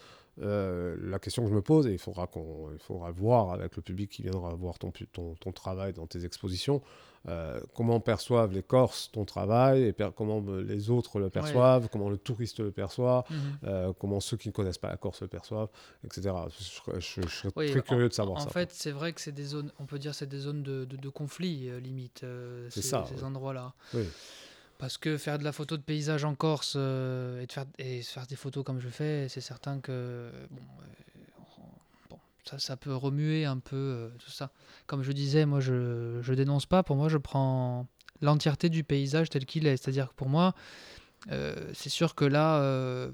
euh, la question que je me pose, et il faudra, qu'on, il faudra voir avec le public qui viendra voir ton, ton, ton travail dans tes expositions, euh, comment perçoivent les Corses ton travail, et per- comment les autres le perçoivent, comment le touriste le perçoit, Mhm. euh, comment ceux qui ne connaissent pas la Corse le perçoivent, etc. Je, serais- je- je serais Oui, très en- curieux de savoir en ça. fait, c'est vrai que c'est des zones, on peut dire, c'est des zones de, de- de conflit limite. C'est ces, ça, ces oui. endroits-là. Oui. Parce que faire de la photo de paysage en Corse euh, et, de faire, et se faire des photos comme je fais, c'est certain que bon, euh, ça, ça peut remuer un peu euh, tout ça. Comme je disais, moi je, je dénonce pas. Pour moi, je prends l'entièreté du paysage tel qu'il est. C'est-à-dire que pour moi, c'est sûr que là,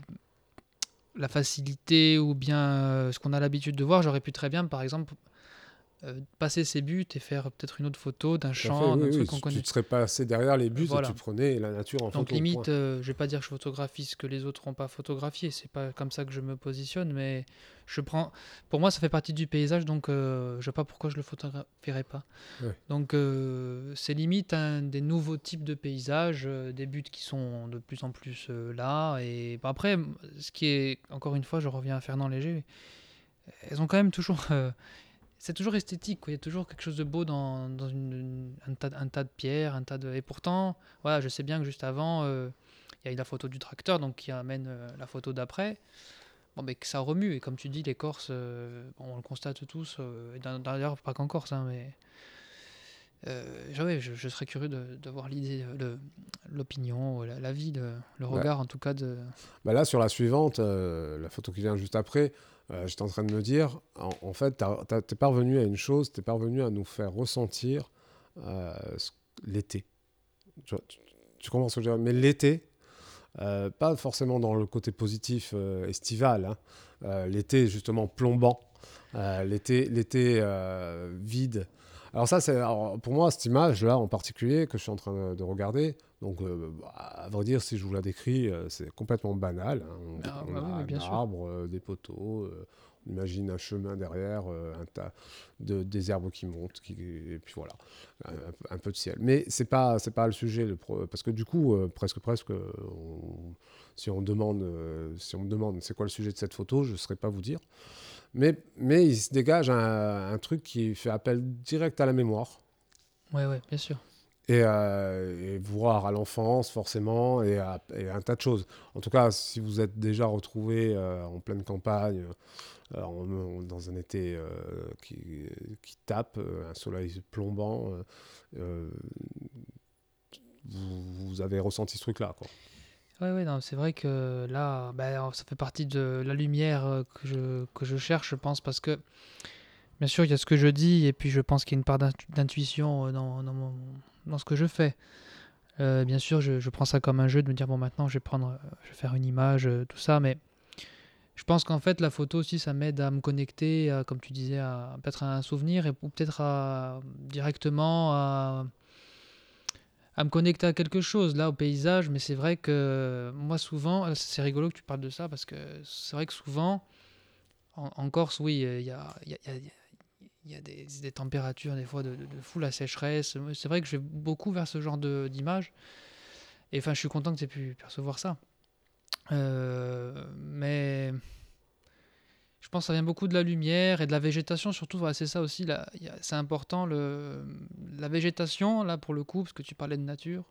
la facilité ou bien ce qu'on a l'habitude de voir, j'aurais pu très bien, par exemple, euh, passer ses buts et faire peut-être une autre photo d'un champ, d'un oui, truc qu'on tu connaît. te serais passé derrière les buts Voilà. et tu prenais la nature en Donc photo. limite, euh, je vais pas dire que je photographie ce que les autres n'ont pas photographié, c'est pas comme ça que je me positionne, mais je prends, pour moi ça fait partie du paysage, donc euh, je sais pas pourquoi je le photographierais pas. Ouais. Donc euh, c'est limite un des nouveaux types de paysages, euh, des buts qui sont de plus en plus là, et après, ce qui est, encore une fois, je reviens à Fernand Léger, elles ont quand même toujours... c'est toujours esthétique, quoi. il y a toujours quelque chose de beau dans, dans une- une- un, tas, un tas de pierres, un tas de... Et pourtant, voilà, je sais bien que juste avant, euh, il y a eu la photo du tracteur, donc qui amène euh, la photo d'après. Bon, mais que ça remue, et comme tu dis, les Corses, euh, on le constate tous, et d'ailleurs pas qu'en Corse, hein, mais... Je- ouais, je, je serais curieux de, de voir l'idée, l'opinion, la, l'avis, le, le Ouais. regard en tout cas de... Bah là, sur la suivante, la photo qui vient juste après, euh, j'étais en train de me dire, en, en fait, tu es parvenu à une chose, tu es parvenu à nous faire ressentir euh, l'été. Tu, tu- tu comprends dire? Mais l'été, euh, pas forcément dans le côté positif euh, estival, hein, l'été justement plombant, l'été l'été vide. Alors ça, c'est pour moi cette image-là en particulier que je suis en train de regarder. Donc, euh, bah, à vrai dire, si je vous la décris, euh, c'est complètement banal. hein. On, Ah, on bah a un arbre, euh, des poteaux, on imagine un chemin derrière, un tas de des herbes qui montent, qui, et puis voilà, un, un peu- de ciel. Mais c'est pas c'est pas le sujet, le pro- parce que du coup, presque presque, on- si on demande si on me demande c'est quoi le sujet de cette photo, je ne saurais pas vous dire. Mais, mais il se dégage un, un truc qui fait appel direct à la mémoire. Ouais, ouais, bien sûr. Et, euh, et voir à l'enfance, forcément, et un tas de choses. En tout cas, si vous êtes déjà retrouvé euh, en pleine campagne, euh, dans un été qui, tape, un soleil plombant, vous, avez ressenti ce truc-là. quoi. Ouais, ouais, c'est vrai que là, ben, ça fait partie de la lumière que je, que je cherche, je pense, parce que bien sûr, il y a ce que je dis, et puis je pense qu'il y a une part d'intu- d'intuition euh, dans, dans, ce que je fais. Euh, bien sûr, je, je prends ça comme un jeu de me dire, bon, maintenant, je vais prendre, euh, je vais faire une image, tout ça, mais je pense qu'en fait, la photo aussi, ça m'aide à me connecter, à, comme tu disais, peut-être à un souvenir, et, ou peut-être directement à à me connecter à quelque chose, là, au paysage. Mais c'est vrai que moi, souvent, c'est rigolo que tu parles de ça parce que c'est vrai que souvent, en, Corse, oui, il y a- il y a des, températures des fois de, fou, la sécheresse. C'est vrai que je vais beaucoup vers ce genre d'images. Et enfin, je suis content que tu aies pu percevoir ça. Euh, mais je pense que ça vient beaucoup de la lumière et de la végétation, surtout. c'est ça aussi, c'est important. La végétation, là, pour le coup, parce que tu parlais de nature,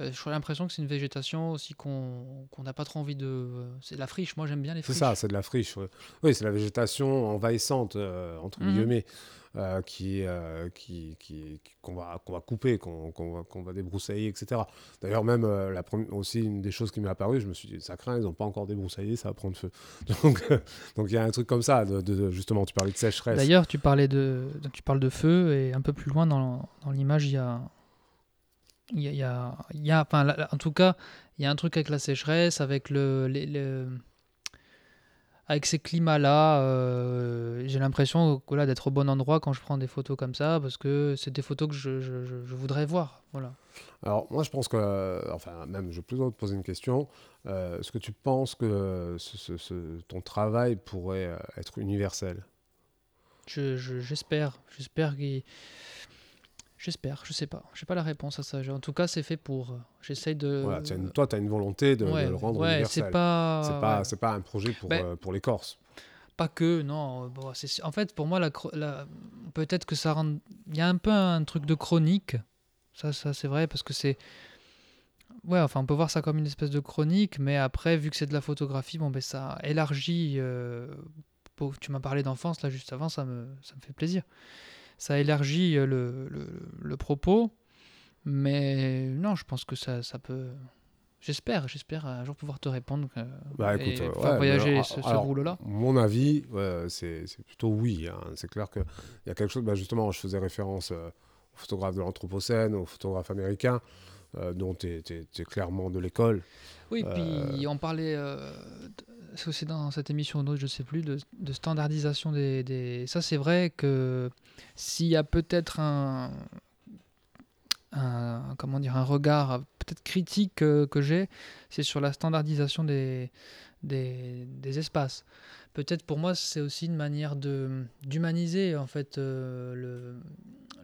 euh, j'ai l'impression que c'est une végétation aussi qu'on qu'on n'a pas trop envie de. C'est de la friche. Moi, j'aime bien les C'est friches. ça, c'est de la friche. Oui, c'est la végétation envahissante, euh, entre Mhm. guillemets, euh, qui, euh, qui, qui- qui- qu'on va, qu'on va couper, qu'on qu'on va, qu'on va débroussailler, etc. D'ailleurs, même la aussi, une des choses qui m'est apparue, je me suis dit, ça craint, ils n'ont pas encore débroussaillé, ça va prendre feu. Donc, donc il y a un truc comme ça, de, de- justement, tu parlais de sécheresse. D'ailleurs, tu parlais de, tu parles de feu et un peu plus loin dans, dans l'image, il y a, il y a, y a- y a- enfin, là- là, en tout cas, il y a un truc avec la sécheresse, avec le, les- avec ces climats-là. euh, j'ai l'impression voilà, d'être au bon endroit quand je prends des photos comme ça, parce que c'est des photos que je, je- voudrais voir. Voilà. Alors, moi, je pense que, euh, enfin, même, je vais plutôt te poser une question. Euh, Est-ce que tu penses que ce- ce- ce- ton travail pourrait euh, être universel? Je- je- J'espère, j'espère qu'il. J'espère, je sais pas. Je sais pas la réponse à ça. En tout cas, c'est fait pour. J'essaye de. Voilà, tu as une- Toi, tu as une volonté de, le rendre ouais, universel. c'est pas. C'est pas, ouais. c'est pas un projet pour, Ben, euh, pour les Corses. Pas que, non. euh, Bon, en fait, pour moi, la, chro- la- peut-être que ça rend. Il y a un peu un truc de chronique. Ça, ça c'est vrai, parce que c'est. Ouais, enfin, on peut voir ça comme une espèce de chronique, mais après, vu que c'est de la photographie, bon, ben, ça élargit. euh, Tu m'as parlé d'enfance, là, juste avant, ça me, ça me fait plaisir. Ça élargit euh, le, le, le propos, mais non, je pense que ça, ça peut. J'espère, j'espère un jour pouvoir te répondre. euh, Bah, et écoute, euh, pouvoir ouais, voyager ce, ce rouleau-là. Mon avis, ouais, c'est plutôt oui. hein. C'est clair qu'il y a quelque chose. bah, justement, je faisais référence euh, aux photographes de l'Anthropocène, aux photographes américains, euh, dont tu es, clairement de l'école. Oui, puis on parlait, de- c'est aussi dans cette émission ou d'autres, je sais plus, de, standardisation des, Ça, c'est vrai que s'il y a peut-être un, comment dire, un regard peut-être critique que, que j'ai, c'est sur la standardisation des, des, des espaces. Peut-être pour moi, c'est aussi une manière de d'humaniser en fait euh, le,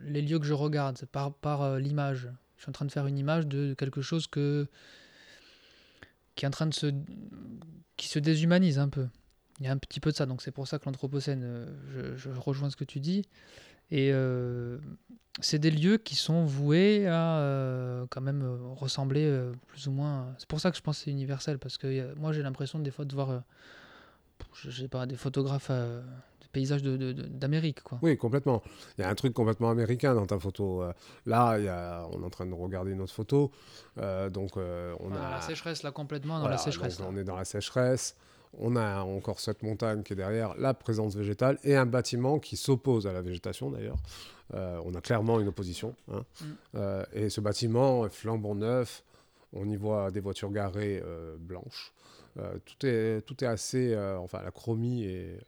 les lieux que je regarde par, par euh, l'image. Je suis en train de faire une image de quelque chose que qui est en train de se qui se déshumanise un peu. Il y a un petit peu de ça, donc c'est pour ça que l'anthropocène, euh, je, rejoins ce que tu dis. Et euh, c'est des lieux qui sont voués à euh, quand même ressembler plus ou moins. C'est pour ça que je pense que c'est universel, parce que moi j'ai l'impression des fois de voir, je sais pas, des photographes de- de- de- d'Amérique, quoi. Oui, complètement. Il y a un truc complètement américain dans ta photo. Euh, Là, il y a, on est en train de regarder une autre photo. Euh, donc, euh, on Voilà, a. la sécheresse là complètement dans Voilà, la sécheresse. donc là. on est dans la sécheresse. On a encore cette montagne qui est derrière, la présence végétale et un bâtiment qui s'oppose à la végétation d'ailleurs. Euh, on a clairement une opposition. hein. Mm. Et ce bâtiment est flambant neuf. On y voit des voitures garées blanches. Euh, tout, est, tout est assez. euh, enfin, la chromie est,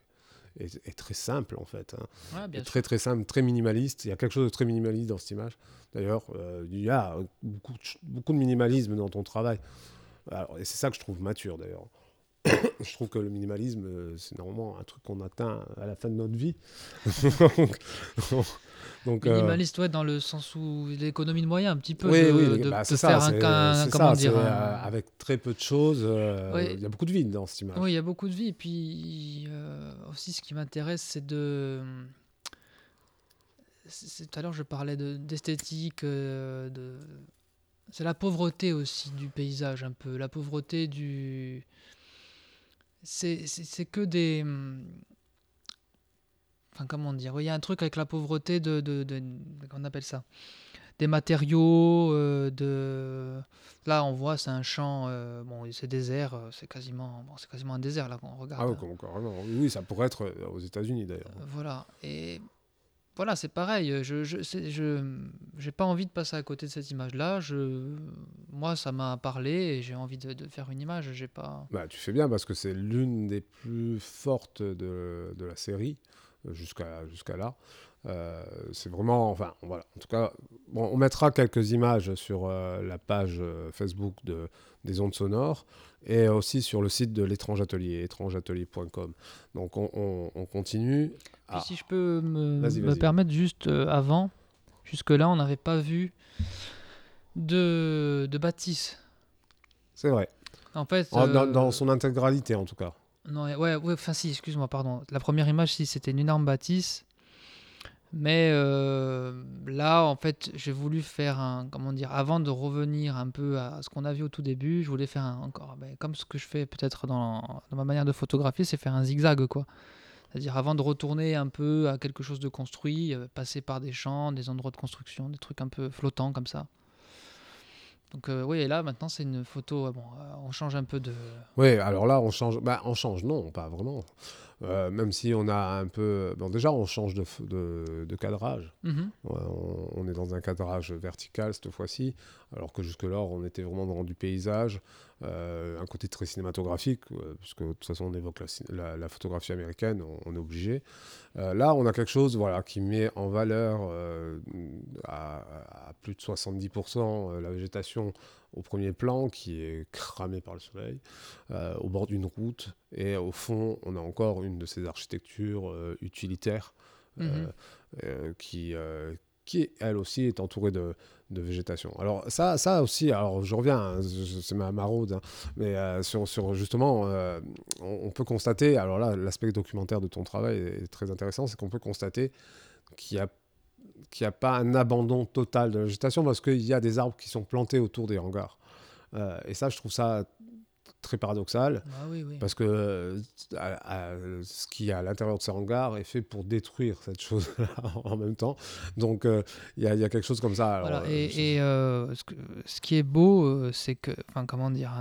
est, est très simple en fait. hein. Ouais, très très simple, très minimaliste. Il y a quelque chose de très minimaliste dans cette image. D'ailleurs, euh, il y a beaucoup beaucoup de minimalisme dans ton travail. Alors, et c'est ça que je trouve mature d'ailleurs. je trouve que le minimalisme, euh, c'est normalement un truc qu'on atteint à la fin de notre vie. donc, donc, euh, Minimaliste, ouais, dans le sens où l'économie de moyens, un petit peu. oui, de, oui, de- bah, de faire ça. un, un- comment ça, dire, c'est, un- euh, avec très peu de choses, euh, il y a beaucoup de vide dans cette image. Oui, il y a beaucoup de vie. Et puis euh, aussi, ce qui m'intéresse, c'est de. Tout à l'heure, je parlais de- d'esthétique. euh, de... C'est la pauvreté aussi du paysage, un peu. La pauvreté du. C'est que des. hum, Enfin, comment dire Il y a un truc avec la pauvreté de. de, de- de- Qu'on appelle ça? Des matériaux, euh, de. Là, on voit, c'est un champ. euh, bon, c'est désert, euh, c'est quasiment, bon, c'est quasiment un désert là qu'on regarde. Ah oui, carrément. Oui, ça pourrait être aux États-Unis d'ailleurs. Voilà. Et voilà, c'est pareil. Je, je, je, j'ai pas envie de passer à côté de cette image-là. Moi, ça m'a parlé et j'ai envie de, faire une image. J'ai pas. Bah, tu fais bien parce que c'est l'une des plus fortes de, la série euh, jusqu'à là. Euh, c'est vraiment, enfin, voilà. En tout cas, bon, on mettra quelques images sur euh, la page euh, Facebook de, des ondes sonores et aussi sur le site de l'étrange atelier, étrangeatelier.com. Donc, on, on- on continue. Ah. si je peux me, permettre juste avant, jusque-là, on n'avait pas vu de, de bâtisse. C'est vrai. En fait, En- dans, dans son intégralité, en tout cas. Non, ouais, ouais, enfin si, excuse-moi, pardon. La première image, si, c'était une énorme bâtisse. Mais euh, là, en fait, j'ai voulu faire un, comment dire, avant de revenir un peu à ce qu'on a vu au tout début, je voulais faire un, encore, ben, comme ce que je fais peut-être dans, dans ma manière de photographier, c'est faire un zigzag, quoi. C'est-à-dire avant de retourner un peu à quelque chose de construit, euh, passer par des champs, des endroits de construction, des trucs un peu flottants comme ça. Donc euh, oui, et là maintenant c'est une photo, euh, bon, euh, on change un peu de... Oui, alors là, on change. Bah, on change, non, pas vraiment. Euh, même si on a un peu. Bon, déjà, on change de, de, de cadrage. Mhm. On, on est dans un cadrage vertical cette fois-ci, alors que jusque-là, on était vraiment dans du paysage, euh, un côté très cinématographique, euh, puisque de toute façon, on évoque la, ci- la- la photographie américaine, on, on est obligé. Euh, là, on a quelque chose voilà, qui met en valeur à, à plus de 70% euh, la végétation au premier plan, qui est cramée par le soleil, au bord d'une route, et au fond, on a encore une de ces architectures utilitaires. euh, qui, qui elle aussi est entourée de, végétation. Alors ça, ça aussi, alors je reviens, hein, c'est ma maraude, hein, mais euh, sur, justement, euh, on, peut constater, alors là, l'aspect documentaire de ton travail est très intéressant, c'est qu'on peut constater qu'il n'y a pas un abandon total de la végétation parce qu'il y a des arbres qui sont plantés autour des hangars. Euh, et ça, je trouve ça très paradoxal. Ah oui, oui. Parce que euh, à- à- ce qui est à l'intérieur de ces hangars est fait pour détruire cette chose-là en même temps. Donc euh, il y, a- il y a quelque chose comme ça. Alors, Voilà, euh, et, je- et, euh, ce, que- ce qui est beau, c'est que, enfin, comment dire,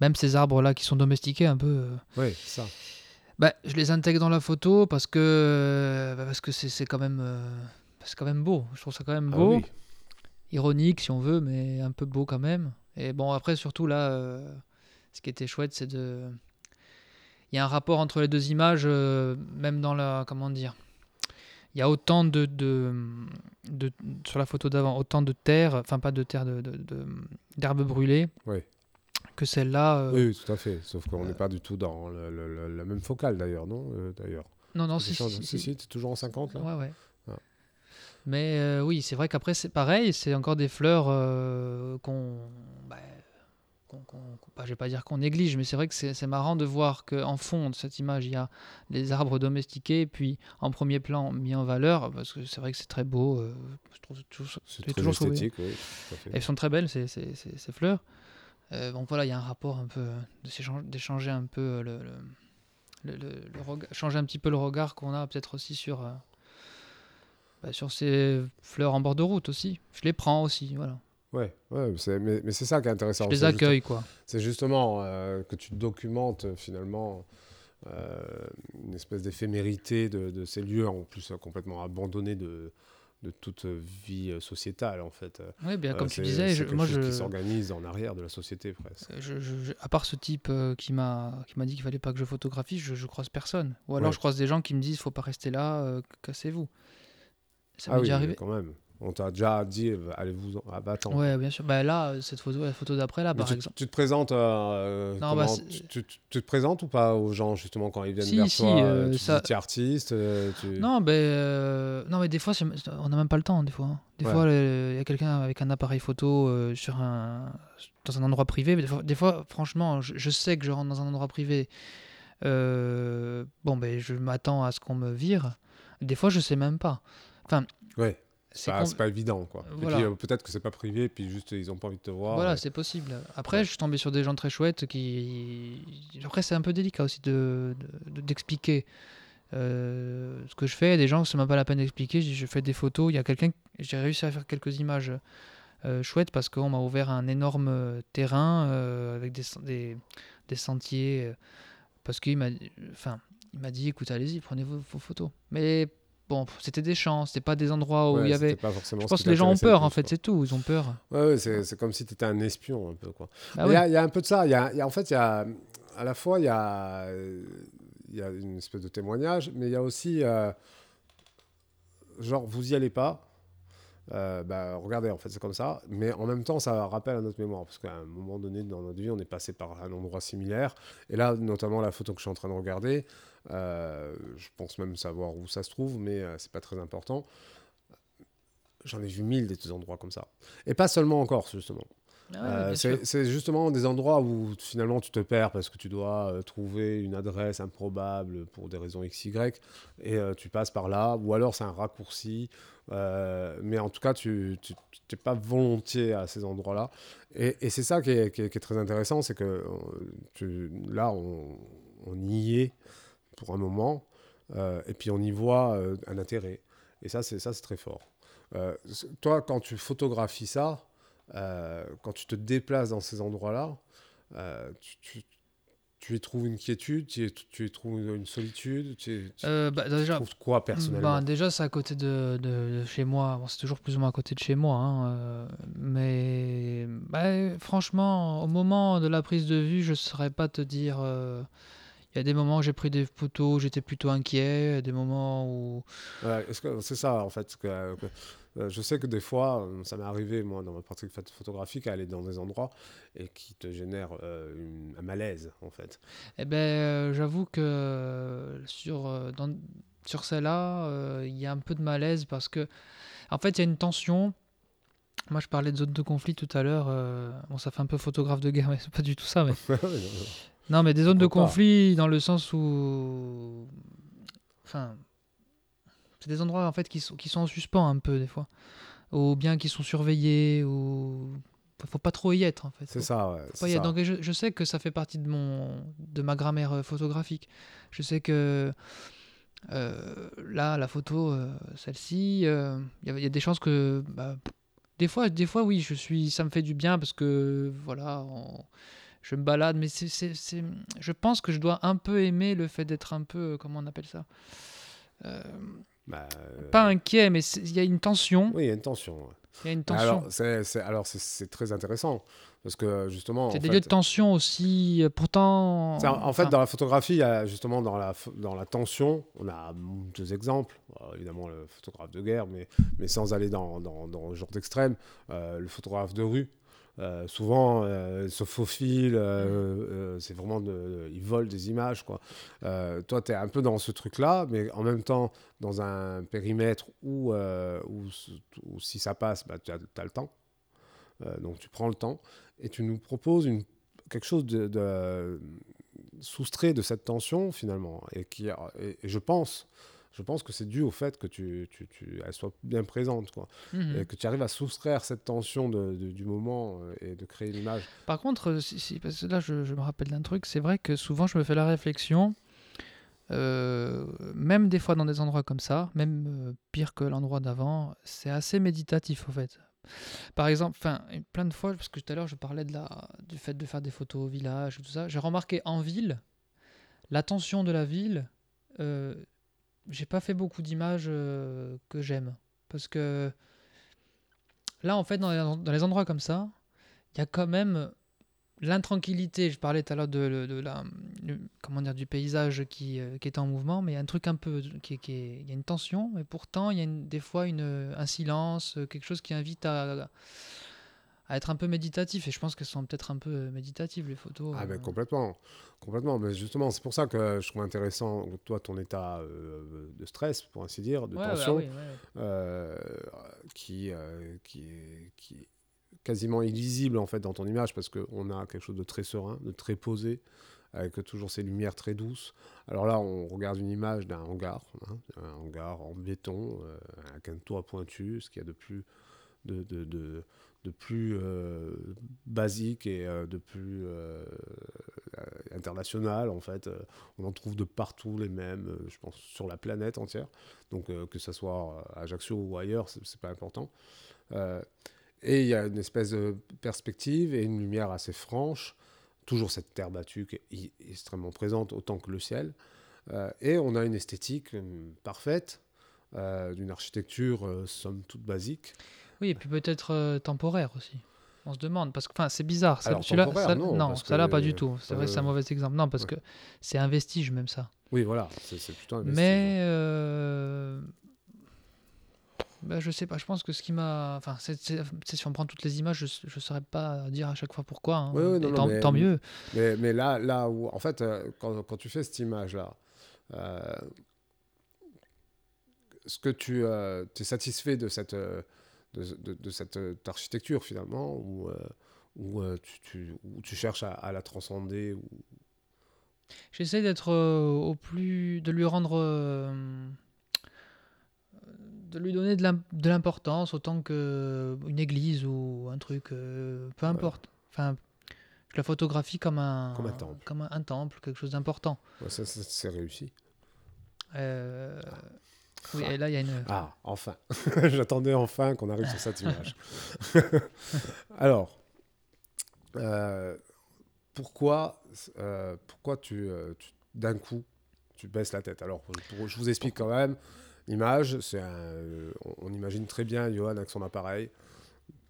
même ces arbres-là qui sont domestiqués un peu, Oui, ça. bah, je les intègre dans la photo parce que, bah, parce que c'est c'est quand même, c'est quand même beau. Je trouve ça quand même Ah beau, oui. ironique si on veut, mais un peu beau quand même. Et bon, après surtout là, euh, ce qui était chouette, c'est de, il y a un rapport entre les deux images, euh, même dans la, comment dire. Il y a autant de, de, de- sur la photo d'avant, autant de terre, enfin pas de terre, de, de- Oui. que celle-là. euh, Oui, oui, tout à fait. Sauf qu'on n'est pas du tout dans le- le- le- la même focale d'ailleurs, non D'ailleurs. Non, non, si, si, si, si. si, t'es toujours en 50 là? Ouais, ouais. Mais euh, oui, c'est vrai qu'après, c'est pareil, c'est encore des fleurs euh, qu'on. Bah, qu'on- pas- je vais pas dire qu'on néglige, mais c'est vrai que c'est marrant de voir qu'en fond de cette image, il y a les arbres domestiqués, puis en premier plan mis en valeur, parce que c'est vrai que c'est très beau. euh, je trouve toujours, esthétique, oui. Elles sont très belles, ces, ces, ces- ces fleurs. Euh, donc voilà, il y a un rapport un peu d'échanger un peu le, le, le- le- le rega- changer un petit peu le regard qu'on a peut-être aussi sur bah, sur ces fleurs en bord de route aussi. Je les prends aussi, voilà. Ouais, ouais, mais, mais c'est ça qui est intéressant. Je les juste- accueille quoi. C'est justement euh, que tu documentes euh, finalement euh, une espèce d'éphémérité de, de ces lieux, en plus complètement abandonnés de, de toute vie sociétale en fait. Oui, bien comme tu disais, je- moi je, qui s'organise en arrière de la société presque. je- je- je- à part ce type euh, qui m'a qui m'a dit qu'il fallait pas que je photographie, je, je croise personne. Ou alors Ouais. je croise des gens qui me disent faut pas rester là, euh, cassez-vous. Ça ah m'est oui, déjà arrivé. quand même. On t'a déjà dit, euh, allez-vous, en... ah bah attends. Ouais, bien sûr. Bah là, cette photo, la photo d'après là, Mais par tu, exemple. tu te présentes, euh, Non, bah, tu, tu- tu te présentes ou pas aux gens justement quand ils viennent Si, vers si, toi euh, Tu ça- t'es artiste euh, tu... Non, euh, non, mais des fois, on n'a même pas le temps, des fois. hein. Des Ouais. fois, il y a quelqu'un avec un appareil photo euh, sur un, dans un endroit privé. Mais des, fois, des fois, franchement, je, je sais que je rentre dans un endroit privé. Euh, bon, ben, je m'attends à ce qu'on me vire. Des fois, je sais même pas. Ouais, C'est pas- con- c'est pas évident quoi. Voilà. Et puis euh, peut-être que c'est pas privé, puis juste ils ont pas envie de te voir. Voilà, c'est possible. Après, je suis tombé sur des gens très chouettes qui. Après, c'est un peu délicat aussi de de- d'expliquer euh, ce que je fais. Des gens, c'est même pas la peine d'expliquer. Je fais des photos. Il y a quelqu'un, j'ai réussi à faire quelques images euh, chouettes parce qu'on m'a ouvert un énorme terrain avec des, des, des sentiers. parce qu'il m'a, enfin, il m'a dit, écoute, allez-y, prenez vos, vos photos. Mais bon, c'était des champs, c'était pas des endroits où Ouais, il y avait. Je pense que les gens ont peur, en fait, c'est tout. Ils ont peur. Ouais, ouais, c'est comme si tu étais un espion un peu quoi. Bah il y, a- il y a un peu de ça. Y a, y a- en fait, il y a à la fois il y a y a une espèce de témoignage, mais il y a aussi euh, genre, vous y allez pas. Euh, bah, regardez, en fait, c'est comme ça. Mais en même temps, ça rappelle à notre mémoire. Parce qu'à un moment donné dans notre vie, on est passé par un endroit similaire. Et là, notamment la photo que je suis en train de regarder, euh, je pense même savoir où ça se trouve, mais euh, c'est pas très important. J'en ai vu mille des endroits comme ça. Et pas seulement en Corse, justement. Ah ouais, Euh, c'est justement des endroits où finalement tu te perds parce que tu dois euh, trouver une adresse improbable pour des raisons XY et euh, tu passes par là, ou alors c'est un raccourci. mais en tout cas, tu n'es pas volontiers à ces endroits-là. Et, et c'est ça qui est, qui est- qui est très intéressant, c'est que tu- là, on, on y est pour un moment, et puis on y voit un intérêt. Et ça, c'est très fort. Toi, quand tu photographies ça, euh, quand tu te déplaces dans ces endroits-là, euh, tu, tu- tu y trouves une quiétude, tu y, tu y trouves une solitude, tu, y- tu- Euh, bah, tu déjà, trouves quoi personnellement? Ben, déjà, c'est à côté de, de- de chez moi. Bon, c'est toujours plus ou moins à côté de chez moi. hein, mais bah, franchement, au moment de la prise de vue, je ne saurais pas te dire. Il y a des moments où j'ai pris des photos où j'étais plutôt inquiet. Des moments où. Ouais, c'est ça en fait que, que- je sais que des fois, euh, ça m'est arrivé moi dans ma pratique photo- photographique à aller dans des endroits et qui te génèrent euh, une- un malaise en fait. Eh ben, euh, j'avoue que euh, sur, euh, dans- sur celle-là, euh, il y a un peu de malaise parce que, en fait, il y a une tension. Moi, je parlais de zone de conflit tout à l'heure. euh, bon, ça fait un peu photographe de guerre, mais c'est pas du tout ça. Mais... Non, mais des zones de conflit dans le sens où. Enfin. C'est des endroits en fait qui sont, qui sont en suspens un peu des fois. Ou bien qui sont surveillés, ou. Faut pas trop y être en fait. c'est ça, ouais, faut c'est pas y être. Donc je, je sais que ça fait partie de, mon, de ma grammaire euh, photographique. Je sais que. euh, là, la photo, euh, celle-ci, euh, il y a- il y, a des chances que. bah, des fois, des fois, oui, je suis, ça me fait du bien parce que voilà, on- je me balade, mais c'est, je pense que je dois un peu aimer le fait d'être un peu, comment on appelle ça Bah, euh, Pas inquiet, mais il y a une tension. Oui, il y a une tension. Il y a une tension. Alors, c'est, très intéressant parce que justement. c'est des fait, lieux de tension aussi. euh, Pourtant. En fait, enfin, dans la photographie, il y a justement dans la, pho- dans la tension, on a deux exemples. Évidemment, le photographe de guerre, mais, mais sans aller dans, dans, dans le genre d'extrême. Euh, le photographe de rue, euh, souvent, euh, se faufile, euh, euh, c'est vraiment de, il vole des images. Quoi. Toi, tu es un peu dans ce truc-là, mais en même temps, dans un périmètre où, où, si ça passe, bah, tu as, le temps. Donc, tu prends le temps et tu nous proposes une, quelque chose de, de soustrait de cette tension finalement et qui et, et je pense je pense que c'est dû au fait que tu, tu, tu elle soit bien présente quoi mhm. et que tu arrives à soustraire cette tension de, de- du moment euh, et de créer l'image Par contre, euh, si, si- parce que là, je, je me rappelle d'un truc, c'est vrai que souvent, je me fais la réflexion, euh, même des fois dans des endroits comme ça, même euh, pire que l'endroit d'avant, c'est assez méditatif, en fait. Par exemple, enfin, plein de fois, parce que tout à l'heure, je parlais de la, du fait de faire des photos au village, tout ça, j'ai remarqué en ville, la tension de la ville, euh, j'ai pas fait beaucoup d'images euh, que j'aime. Parce que là, en fait, dans les, dans les endroits comme ça, il y a quand même l'intranquillité. Je parlais tout à l'heure de, de la, comment dire, du paysage qui, euh, qui est en mouvement, mais il y a un truc un peu. Qui, qui il y a une tension, mais pourtant, il y a des fois une, un silence, quelque chose qui invite à être un peu méditatif. Et je pense qu'elles sont peut-être un peu méditatives, les photos. ah euh. ben complètement complètement mais justement c'est pour ça que je trouve intéressant toi ton état euh, de stress pour ainsi dire de Ouais, ouais, tension ouais. euh, qui, euh, qui, est, qui est quasiment illisible en fait dans ton image parce qu'on a quelque chose de très serein, de très posé, avec toujours ces lumières très douces. Alors là, on regarde une image d'un hangar, hein, un hangar en béton, euh, avec un toit pointu, ce qu'il y a de plus, de, de, de, de plus euh, basique et euh, de plus euh, international en fait. On en trouve de partout les mêmes, je pense, sur la planète entière. Donc que ce soit à Ajaccio ou ailleurs, c'est pas important. Et il y a une espèce de perspective et une lumière assez franche, toujours cette terre battue qui est extrêmement présente autant que le ciel. Et on a une esthétique parfaite, d'une architecture somme toute basique. Oui, et puis peut-être euh, temporaire aussi. On se demande, parce que enfin, c'est bizarre. ça- celui-là- ça- non, ça là, pas du tout. C'est vrai, c'est un mauvais exemple. Non, parce ouais. que c'est un vestige, même ça. Oui, voilà, c'est c'est plutôt un vestige, Mais euh, Bah, je sais pas, je pense que ce qui m'a. Enfin, c'est, c'est- c'est- si on prend toutes les images, je ne saurais pas dire à chaque fois pourquoi. hein. Ouais, ouais, non, tant, mais- tant mieux. Mais, mais là, là où, en fait, euh, quand, quand tu fais cette image-là, euh, est-ce que tu euh, es satisfait de cette, euh, de, de- de cette euh, architecture finalement, ou, euh, ou, euh, tu, tu- tu cherches à, à la transcender ou... J'essaie d'être au plus. de lui rendre. de lui donner de l'im- de l'importance autant que une église ou un truc. peu importe. Enfin, je la photographie comme un. Comme un temple. Comme un, un temple, quelque chose d'important. Ouais, ça, ça, c'est réussi. Euh, oui, et là, il y a une. Ah, enfin. J'attendais enfin qu'on arrive sur cette image. Alors, euh, pourquoi, euh, pourquoi tu, euh, tu- d'un coup, tu baisses la tête? Alors, pour- je vous explique quand même. L'image, c'est on, on imagine très bien Johan avec son appareil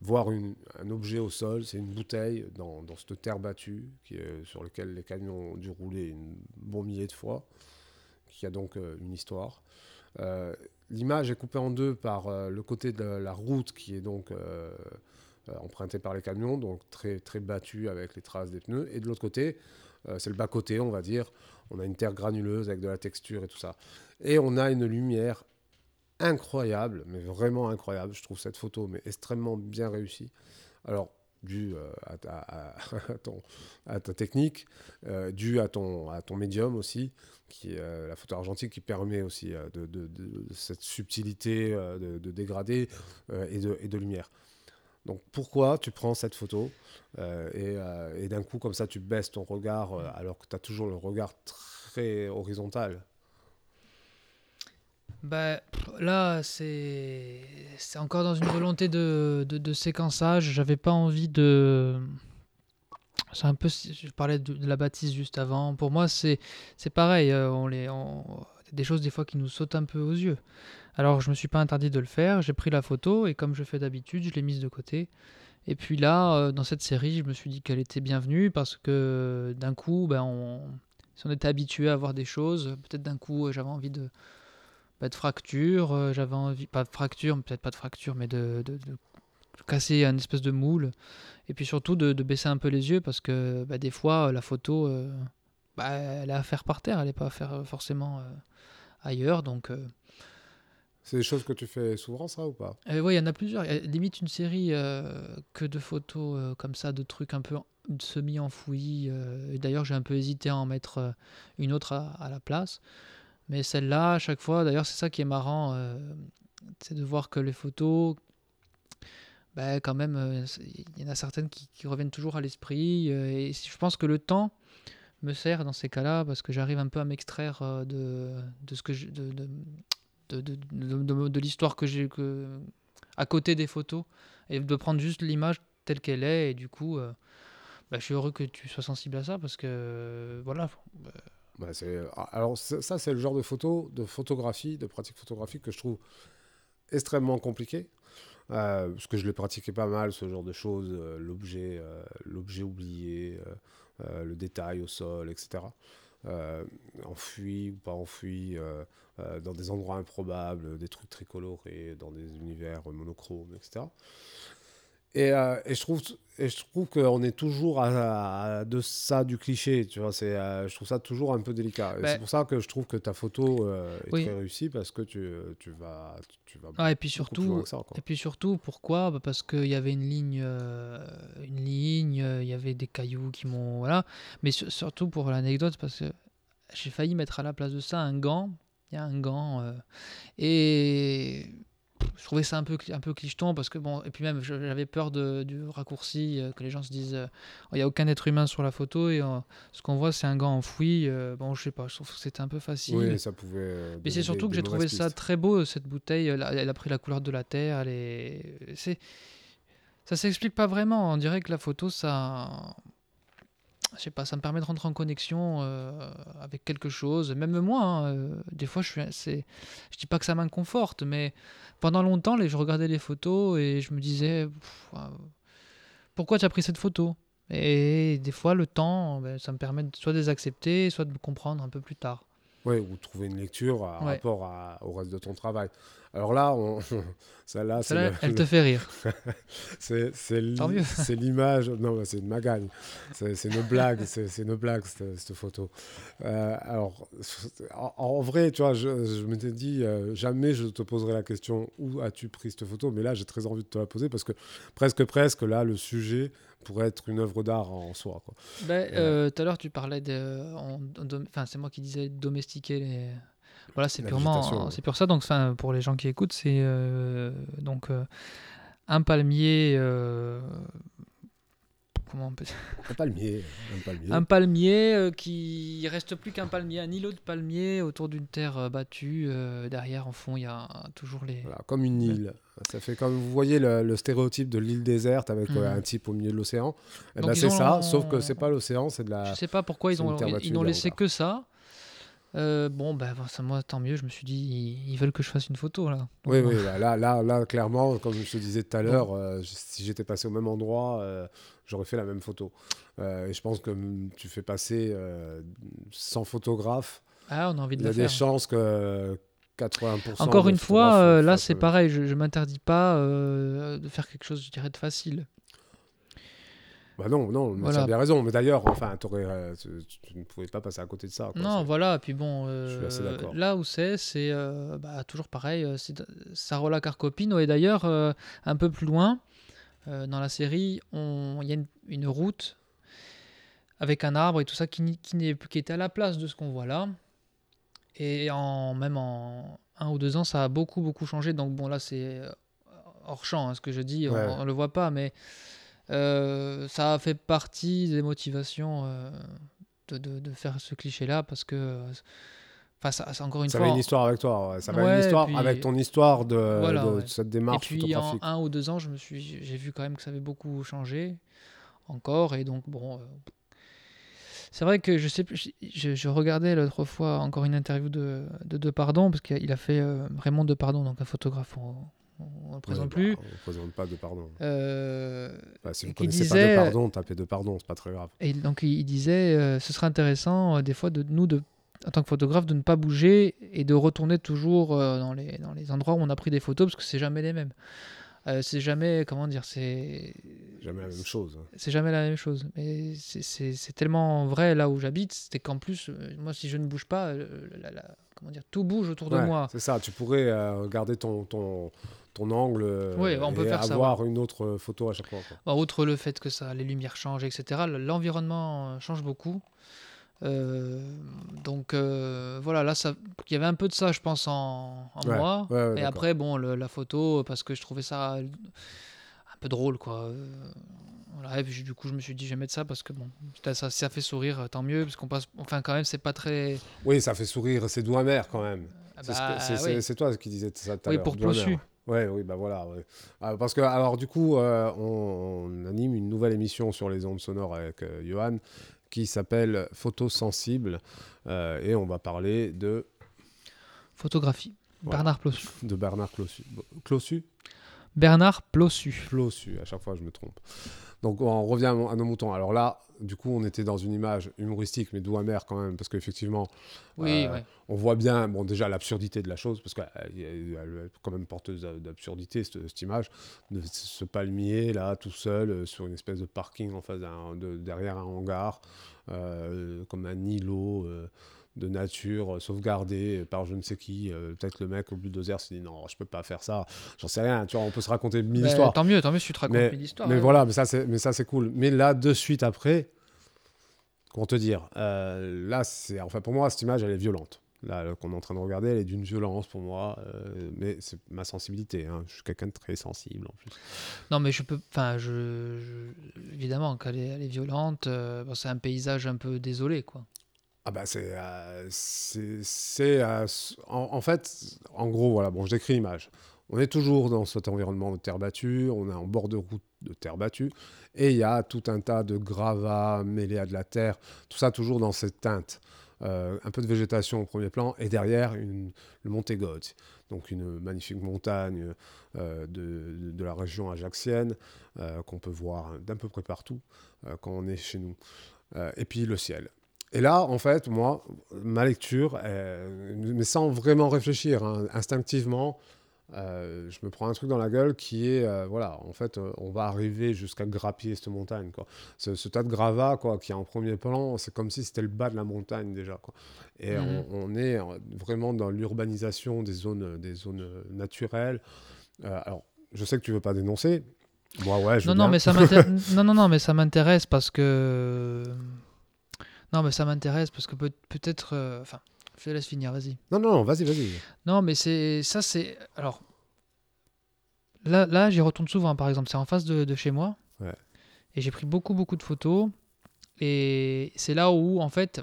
voir une- un objet au sol, c'est une bouteille dans, dans cette terre battue qui est- sur laquelle les camions ont dû rouler une bon millier de fois, qui a donc euh, une histoire. Euh, L'image est coupée en deux par euh, le côté de la route qui est donc euh, emprunté par les camions, donc très, très battu avec les traces des pneus. Et de l'autre côté, c'est le bas-côté, on va dire. On a une terre granuleuse avec de la texture et tout ça. Et on a une lumière incroyable, mais vraiment incroyable. Je trouve cette photo mais extrêmement bien réussie. Alors, dû euh, à, ta, technique, euh, dû à ton, à ton médium aussi, qui euh, la photo argentique qui permet aussi de, de- cette subtilité de, de dégradé et, de, et de lumière. Donc pourquoi tu prends cette photo et, et d'un coup comme ça tu baisses ton regard alors que tu as toujours le regard très horizontal Bah, là, c'est encore dans une volonté de, de, de séquençage. J'avais pas envie de. C'est un peu. Je parlais de, la bâtisse juste avant. Pour moi, c'est c'est pareil. euh, On les, on- des choses des fois qui nous sautent un peu aux yeux. Alors, je me suis pas interdit de le faire. J'ai pris la photo et comme je fais d'habitude, je l'ai mise de côté. Et puis là, euh, dans cette série, je me suis dit qu'elle était bienvenue parce que d'un coup, ben, on, si on était habitué à voir des choses, peut-être d'un coup, euh, j'avais envie de pas de fracture, euh, j'avais envie, pas de fracture, peut-être pas de fracture, mais de, de- de casser un espèce de moule. Et puis surtout de, de baisser un peu les yeux parce que bah, des fois, euh, la photo, euh, bah, elle est à faire par terre, elle n'est pas à faire forcément euh, ailleurs. Donc, C'est des choses que tu fais souvent ça ou pas? Ouais, il y en a plusieurs. Y a limite une série que de photos comme ça, de trucs un peu en- semi-enfouis. D'ailleurs, j'ai un peu hésité à en mettre une autre à, à la place. Mais celle-là, à chaque fois, d'ailleurs, c'est ça qui est marrant, euh, c'est de voir que les photos, bah, quand même, euh, il y en a certaines qui, reviennent toujours à l'esprit. euh, et je pense que le temps me sert dans ces cas-là parce que j'arrive un peu à m'extraire de, de ce que de, de, de, de, l'histoire que j'ai que à côté des photos et de prendre juste l'image telle qu'elle est et du coup euh, bah, je suis heureux que tu sois sensible à ça parce que voilà Bah, c'est- alors ça, c'est le genre de photo, de photographie, de pratique photographique que je trouve extrêmement compliqué. Euh, parce que je l'ai pratiqué pas mal, ce genre de choses, euh, l'objet, euh, l'objet oublié, le détail au sol, etc. Enfoui ou pas euh, dans des endroits improbables, des trucs très colorés, dans des univers monochromes, etc. Et, euh, et je trouve, et je trouve qu'on est toujours à, à de ça du cliché, tu vois. C'est, euh, je trouve ça toujours un peu délicat. Et Bah- c'est pour ça que je trouve que ta photo euh, est Oui. très réussie parce que tu, tu vas, tu vas Ah, et puis surtout ça, et puis surtout pourquoi? Bah, parce qu'il y avait une ligne une ligne il y avait des cailloux qui m'ont voilà mais sur- surtout pour l'anecdote parce que j'ai failli mettre à la place de ça un gant il y a un gant et je trouvais ça un peu un peu clicheton parce que bon et puis même j'avais peur de, du raccourci euh, que les gens se disent euh, il n'y a aucun être humain sur la photo et euh, ce qu'on voit c'est un gant enfoui bon je sais pas je trouve que c'était un peu facile Oui, ça pouvait. mais c'est surtout des- que j'ai trouvé ça très beau, cette bouteille. Elle a, elle a pris la couleur de la terre. Elle est... c'est... Ça s'explique pas vraiment. On dirait que la photo, ça. Je sais pas, ça me permet de rentrer en connexion euh, avec quelque chose. Même moi, hein, euh, des fois, je suis. Je dis pas que ça m'inconforte, mais pendant longtemps, je regardais les photos et je me disais euh, pourquoi tu as pris cette photo? Et des fois, le temps, ben, ça me permet de soit de les accepter, soit de me comprendre un peu plus tard. Ouais, ou trouver une lecture à Ouais. rapport à- au reste de ton travail. Alors là, on... celle-là, c'est Celle-là, le- elle le- te fait rire. c'est l'image. Non, c'est une magagne. C'est une blague. C'est c'est une blague cette, cette photo. Euh, alors, en, en vrai, tu vois, je, je m'étais dit euh, jamais je te poserai la question où as-tu pris cette photo, mais là j'ai très envie de te la poser parce que presque presque là le sujet pourrait être une œuvre d'art en soi. Quoi. Ben, euh, Tout à l'heure, tu parlais de. dom- Enfin, c'est moi qui disais domestiquer les. Voilà, c'est purement. C'est pur ça. Donc, pour les gens qui écoutent, c'est euh, donc euh, un palmier. Comment on peut dire Un palmier, un palmier. Un palmier euh, qui il reste plus qu'un palmier, un îlot de palmier autour d'une terre euh, battue. euh, derrière, en fond, il y a toujours les. Voilà, comme une île. Ça fait comme vous voyez le, le stéréotype de l'île déserte avec euh, Mhm. un type au milieu de l'océan. Eh ben, c'est ça, sauf que c'est pas l'océan, c'est de la. Je sais pas pourquoi ils ont, ils, n'ont laissé que ça. Euh, bon, ben ça, moi, tant mieux. Je me suis dit, ils, ils veulent que je fasse une photo là. Oui, oui, là, là, là, là, clairement, comme je te disais tout à l'heure, euh, si j'étais passé au même endroit, euh, j'aurais fait la même photo. Et je pense que tu fais passer 100 photographes, Ah, on a envie de il y a des chances que 80%. Encore une fois, là c'est pareil. Je, je m'interdis pas de faire quelque chose, je dirais, de facile. Bah non, non, tu as bien raison. Mais d'ailleurs, enfin, euh, tu, tu ne pouvais pas passer à côté de ça. quoi. Non, voilà. Puis bon, Je suis assez euh, là où c'est, c'est euh, bah, toujours pareil. euh, C'est Sarola Carcopino. Et d'ailleurs, un peu plus loin, dans la série, il y a une, une route avec un arbre et tout ça qui, qui, qui était à la place de ce qu'on voit là. Et en, même en un ou deux ans, ça a beaucoup, beaucoup changé. Donc bon, là, c'est hors champ, hein, ce que je dis, on- Ouais. on ne le voit pas, mais ça a fait partie des motivations euh, de, de- de faire ce cliché-là, parce que, euh, enfin, ça, c'est encore une Ça fois... avait une histoire avec toi. ouais. Ça avait Ouais, une histoire puis- avec ton histoire de, Voilà, de ouais. cette Et démarche puis en un ou deux ans, je me suis, j'ai vu quand même que ça avait beaucoup changé encore, et donc bon, euh, c'est vrai que je sais, plus- je, je regardais l'autre fois encore une interview de de, Depardon parce qu'il a fait euh, Raymond Depardon, donc un photographe, on, on le présente Ouais, plus. bah, on ne présente pas de pardon. Euh, Bah, si vous qui connaissez disait- pas de pardon, tapez de pardon, c'est pas très grave. Et donc il, disait, euh, ce serait intéressant euh, des fois de nous, de, en tant que photographe, de ne pas bouger et de retourner toujours euh, dans, les, dans les endroits où on a pris des photos parce que c'est jamais les mêmes. Euh, c'est jamais, comment dire, c'est Jamais la même chose. hein. c'est jamais la même chose. Mais c'est- tellement vrai là où j'habite, c'est qu'en plus, moi si je ne bouge pas, la- la- comment dire, tout bouge autour de moi. C'est ça, tu pourrais garder ton, ton, ton angle euh, peut ça, avoir une autre photo à chaque fois. quoi. Bon, outre le fait que ça, les lumières changent, etc., l'environnement euh, change beaucoup. Euh, donc euh, voilà, là, ça- il y avait un peu de ça, je pense, en, en Ouais, moi. ouais, Et après, bon, le- la photo, parce que je trouvais ça un peu drôle, quoi. Euh, voilà, et puis du coup, je me suis dit, je vais mettre ça parce que bon, ça, ça, ça fait sourire, tant mieux, parce qu'on passe. Enfin, quand même, c'est pas très. Oui, ça fait sourire, c'est doux amer quand même. Ah C'est ce bah, c'est oui. toi qui disais ça tout à Oui, pour Plossu. Ouais, oui, bah voilà. ouais. Ah, parce que, alors, du coup, euh, on, on anime une nouvelle émission sur les ondes sonores avec euh, Johan qui s'appelle Photos sensibles euh, et on va parler de, Photographie. Voilà. Bernard Plossu. de Bernard Clossu. Clossu? Bernard Plossu. Clossu, à chaque fois je me trompe. Donc on revient à, nos moutons. Alors là, du coup, on était dans une image humoristique, mais doux amer quand même, parce qu'effectivement, Oui, Euh, ouais. on voit bien, bon, déjà l'absurdité de la chose, parce qu'elle elle- elle est quand même porteuse d'absurdité, cette, cette image, de ce palmier là, tout seul, euh, sur une espèce de parking en face de- derrière un hangar, euh, comme un îlot de nature euh, sauvegardé par je ne sais qui. euh, peut-être le mec au bulldozer s'est dit non, je peux pas faire ça, j'en sais rien, tu vois, on peut se raconter mille Bah, histoires. tant mieux, tant mieux si tu te racontes Mais, mille histoires. mais ouais. voilà, mais ça c'est mais ça c'est cool. Mais là de suite après, comment te dire, euh, là c'est enfin pour moi cette image elle est violente. Là là, qu'on est en train de regarder, elle est d'une violence pour moi, euh, mais c'est ma sensibilité. hein. Je suis quelqu'un de très sensible en plus. Non, mais je peux. Enfin, je, je- évidemment qu'elle est, elle est violente. euh, bon, c'est un paysage un peu désolé, quoi. Ah bah c'est euh, c'est euh, en, fait en gros voilà bon je décris l'image. On est toujours dans cet environnement de terre battue, on est en bord de route de terre battue et il y a tout un tas de gravats mêlés à de la terre, tout ça toujours dans cette teinte. Euh, un peu de végétation au premier plan et derrière le Monte Goth, donc une magnifique montagne de, la région ajaxienne qu'on peut voir d'un peu près partout quand on est chez nous. Et puis le ciel. Et là, en fait, moi, ma lecture, euh, mais sans vraiment réfléchir, hein, instinctivement, euh, je me prends un truc dans la gueule qui est, euh, voilà, en fait, euh, on va arriver jusqu'à grappiller cette montagne, quoi. Ce, ce tas de gravats, quoi, qui est en premier plan, c'est comme si c'était le bas de la montagne déjà, quoi. Et Mhm. on, on est vraiment dans l'urbanisation des zones, des zones naturelles. Alors, je sais que tu veux pas dénoncer. Moi, ouais, je Non, veux non, bien. mais ça m'intéresse. non, non, non, mais ça m'intéresse parce que. Non, mais ça m'intéresse parce que peut- peut-être. euh, Enfin, je te laisse finir, vas-y. Non, non, vas-y, vas-y. Non, mais c'est ça, c'est alors là, là, j'y retourne souvent. Par exemple, c'est en face de, de chez moi, Ouais. et j'ai pris beaucoup, beaucoup de photos. Et c'est là où, en fait,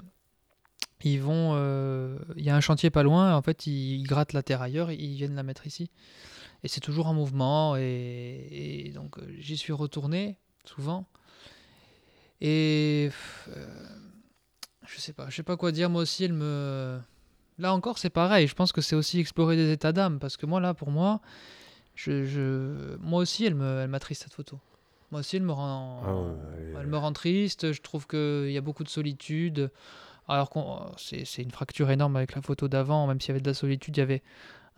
ils vont. euh, Il y a un chantier pas loin. En fait, ils, ils grattent la terre ailleurs, ils viennent la mettre ici. Et c'est toujours en mouvement. Et, et donc, euh, j'y suis retourné souvent. Et euh, je sais pas, je sais pas quoi dire. Moi aussi, elle me. Là encore, c'est pareil. Je pense que c'est aussi explorer des états d'âme. Parce que moi, là, pour moi, je, je... moi aussi, elle me- elle m'attriste cette photo. Moi aussi, elle me rend, Ah ouais, elle me rend triste. Je trouve qu'il y a beaucoup de solitude. Alors qu'on, c'est, une fracture énorme avec la photo d'avant. Même s'il y avait de la solitude, il y avait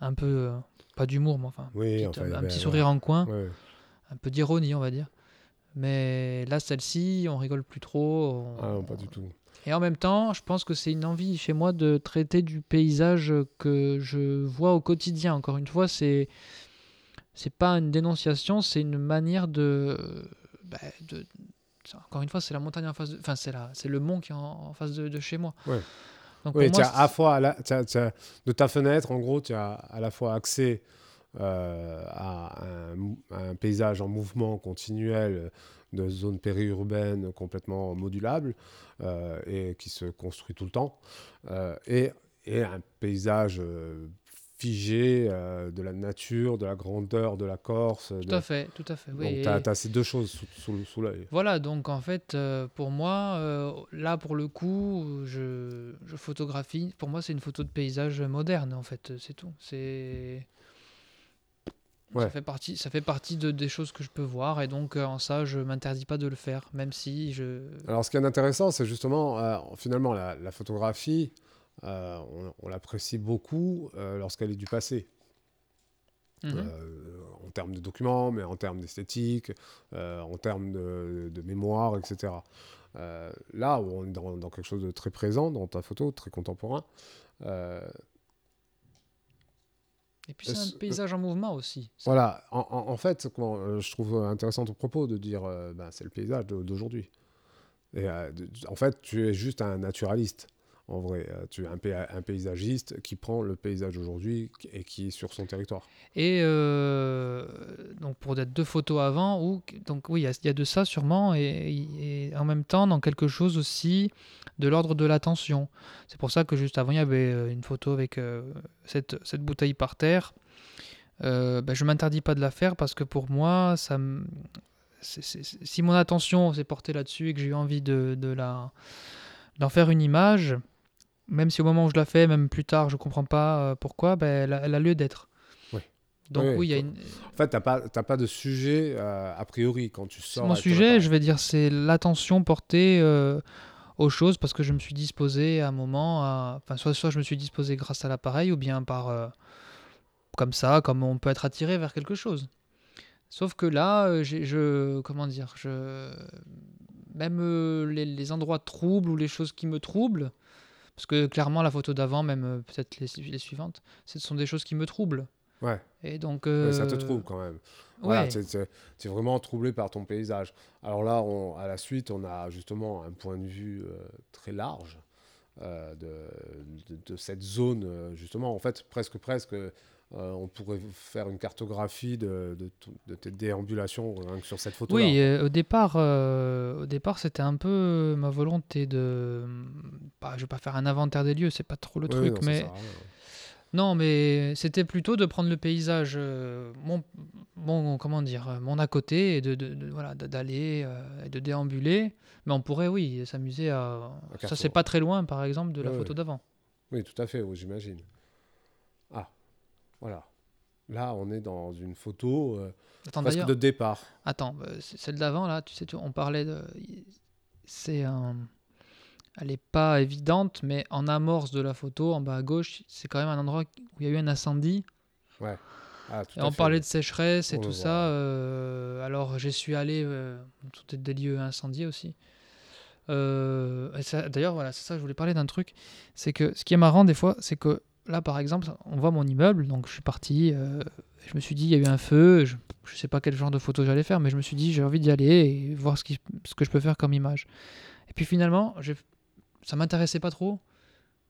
un peu, euh, pas d'humour, mais enfin, Oui, petite- enfin, un petit sourire en coin, Ouais. un peu d'ironie, on va dire. Mais là, celle-ci, on rigole plus trop. on- Ah non, pas du tout. Et en même temps, je pense que c'est une envie chez moi de traiter du paysage que je vois au quotidien. Encore une fois, c'est c'est pas une dénonciation, c'est une manière de, bah, de encore une fois, c'est la montagne en face de, enfin c'est la, c'est le mont qui est en, en face de, de chez moi. Ouais. Donc Oui, tu as à la fois, à la- tu as- tu as- de ta fenêtre, en gros, tu as à la fois accès euh, à, un, mou- à un paysage en mouvement continuel de zones périurbaines complètement modulables euh, et qui se construit tout le temps, euh, et, et un paysage euh, figé euh, de la nature, de la grandeur de la Corse. tout de- à fait, tout à fait. Oui, Donc, tu as, ces deux choses sous, sous- sous l'œil. Voilà, donc en fait, euh, pour moi, euh, là pour le coup, je, je photographie. Pour moi, c'est une photo de paysage moderne, en fait, c'est tout. C'est. Ouais. Ça fait partie, ça fait partie de, des choses que je peux voir, et donc euh, en ça, je m'interdis pas de le faire, même si je. Alors, ce qui est intéressant, c'est justement, euh, finalement, la, la photographie, euh, on, on l'apprécie beaucoup lorsqu'elle est du passé, Mhm. Euh, en termes de documents, mais en termes d'esthétique, en termes de, de mémoire, etc. Là, où on est dans, dans quelque chose de très présent dans ta photo, très contemporain, Et puis c'est un paysage en mouvement aussi. Voilà, en, fait, euh, je trouve intéressant ton propos de dire, euh, ben, c'est le paysage d'aujourd'hui. Et euh, en fait, tu es juste un naturaliste. En vrai, Euh, tu es un, pay- un paysagiste qui prend le paysage d'aujourd'hui et qui est sur son territoire. Et euh, donc pour être deux photos avant, ou donc oui, il y, a- de ça sûrement, et, en même temps dans quelque chose aussi de l'ordre de l'attention. C'est pour ça que juste avant il y avait euh, une photo avec cette, cette bouteille par terre. Euh, ben, je m'interdis pas de la faire parce que pour moi, ça si mon attention s'est portée là-dessus et que j'ai eu envie de, de la d'en faire une image, même si au moment où je la fais, même plus tard, je comprends pas euh, pourquoi, ben, elle, a, elle a lieu d'être. Oui. Donc Oui, oui, il y a une... En fait, tu n'as pas, pas de sujet euh, a priori quand tu sors. mon sujet, je vais dire, c'est l'attention portée euh, aux choses parce que je me suis disposé à un moment, à... enfin soit, soit je me suis disposé grâce à l'appareil ou bien par euh, comme ça, comme on peut être attiré vers quelque chose. Sauf que là, je comment dire, je même les, les endroits troubles ou les choses qui me troublent, parce que clairement la photo d'avant, même euh, peut-être les, les suivantes, ce sont des choses qui me troublent. Ouais. Et donc Ouais, ça te euh, trouble quand même. Ouais. Tu es, vraiment troublé par ton paysage. Alors là, on- à la suite, on a justement un point de vue euh, très large euh, de, de- de cette zone. euh, justement, en fait, presque, presque, euh, on pourrait faire une cartographie de, de de tes déambulations que sur cette photo. Oui, euh, au départ, euh, au départ, c'était un peu ma volonté de. Bah, je vais pas faire un inventaire des lieux, c'est pas trop le truc, mais non, mais c'était plutôt de prendre le paysage, euh, mon, mon, comment dire, euh, mon à côté et de, voilà, d'aller euh, et de déambuler. Mais on pourrait, oui, s'amuser à. Ça, c'est pas très loin, par exemple, de la photo d'avant. Oui, tout à fait, j'imagine. Ah, voilà. Là, on est dans une photo euh, Attends, presque de départ. attends, euh, c'est- celle d'avant là, tu sais, tu- on parlait de, c'est un, elle est pas évidente, mais en amorce de la photo, en bas à gauche, c'est quand même un endroit où il y a eu un incendie. Ouais. Ah, tout Et à on fait. parlait de sécheresse et On tout ça. euh, alors, j'y suis allé, euh, tout est des lieux incendiés aussi. Euh, D'ailleurs, voilà, c'est ça, je voulais parler d'un truc. C'est que ce qui est marrant des fois, c'est que là, par exemple, on voit mon immeuble, donc je suis parti, euh, je me suis dit, il y a eu un feu, je, je sais pas quel genre de photo j'allais faire, mais je me suis dit, j'ai envie d'y aller et voir ce, qui, ce que je peux faire comme image. Et puis finalement, ça m'intéressait pas trop.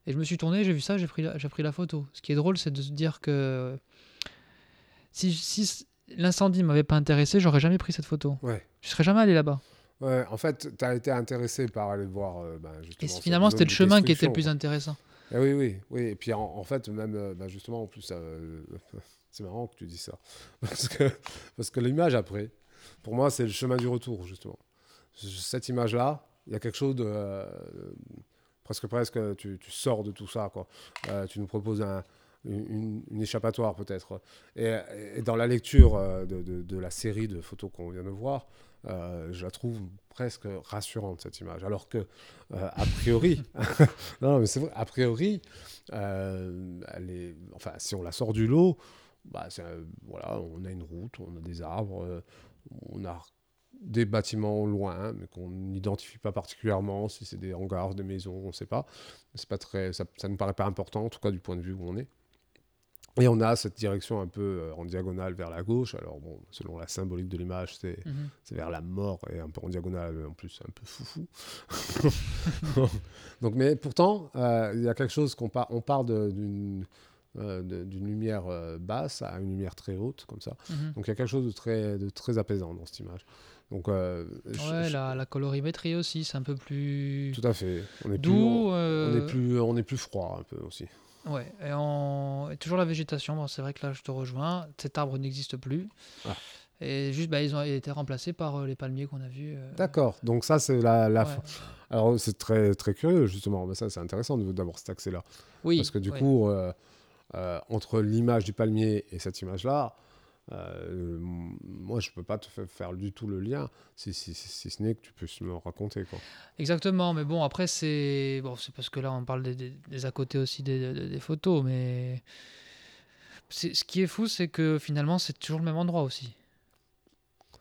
Et je me suis tourné, j'ai vu ça, j'ai pris, la- j'ai pris la photo. Ce qui est drôle, c'est de se dire que si, si l'incendie m'avait pas intéressé, j'aurais jamais pris cette photo. Ouais. Je serais jamais allé là-bas. Ouais, en fait, tu as été intéressé par aller voir. euh, bah, Et finalement, c'était le chemin qui était le plus intéressant. Eh oui, oui, oui. Et puis en, fait, même, euh, bah, justement, en plus, euh, c'est marrant que tu dis ça. Parce que, l'image après, pour moi, c'est le chemin du retour, justement. Cette image-là, il y a quelque chose de. euh, presque, presque, tu, tu sors de tout ça, quoi. Tu nous proposes un, une, échappatoire, peut-être. Et, dans la lecture de- de la série de photos qu'on vient de voir, euh, je la trouve presque rassurante, cette image. Alors que, euh, a priori, non, mais c'est vrai, a priori, euh, elle est, enfin, si on la sort du lot, bah, voilà, on a une route, on a des arbres, on a des bâtiments loin, mais qu'on n'identifie pas particulièrement, si c'est des hangars, des maisons, on ne sait pas. C'est pas très, ça ne nous paraît pas important, en tout cas du point de vue où on est. Et on a cette direction un peu euh, en diagonale vers la gauche. Alors, bon, selon la symbolique de l'image, c'est Mhm. c'est vers la mort et un peu en diagonale, en plus un peu foufou. Donc, mais pourtant, euh, il y a quelque chose qu'on part, on part d'une euh, d'une lumière euh, basse à une lumière très haute, comme ça. Mhm. Donc il y a quelque chose de très, de très apaisant dans cette image. Donc, euh, Ouais, je- la, la colorimétrie aussi, c'est un peu plus tout à fait. On est plus, doux. on, on euh, est plus, on est plus froid un peu aussi. Ouais, et, toujours la végétation. Bon, c'est vrai que là, je te rejoins. Cet arbre n'existe plus. Ah. Et juste, bah, ils ont été remplacés par euh, les palmiers qu'on a vus. euh, D'accord. Donc ça, c'est la, la ouais. fin. Alors c'est très, très curieux justement. Mais ça, c'est intéressant d'avoir cet accès-là. Oui. Parce que du ouais. coup, euh, entre l'image du palmier et cette image-là, euh, moi, je peux pas te fa- faire du tout le lien, si, si, si- si ce n'est que tu puisses me raconter. Quoi. Exactement, mais bon, après, c'est bon, parce que là, on parle des, des- des à côté aussi des, photos, mais ce qui est fou, c'est que finalement, c'est toujours le même endroit aussi.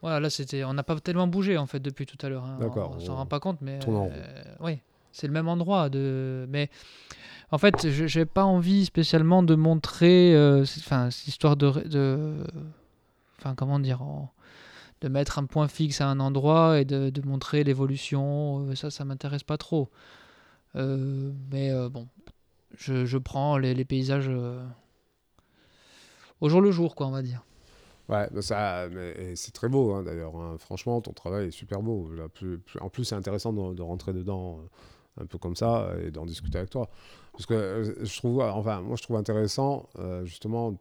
Voilà, là, c'était, on n'a pas tellement bougé en fait depuis tout à l'heure. hein. D'accord, On s'en on rend pas compte, mais rond. oui, c'est le même endroit. De, mais en fait, je- j'ai pas envie spécialement de montrer, euh, cette histoire de, comment dire. de mettre un point fixe à un endroit et de, montrer l'évolution, euh, ça, ça m'intéresse pas trop. Euh, mais euh, bon, je, prends les, paysages au jour le jour, quoi, on va dire. Ouais, bah c'est très beau hein, d'ailleurs. hein. Franchement, ton travail est super beau. En plus, c'est intéressant de, rentrer dedans un peu comme ça et d'en discuter avec toi. Parce que euh, je trouve, enfin, moi, je trouve intéressant euh, justement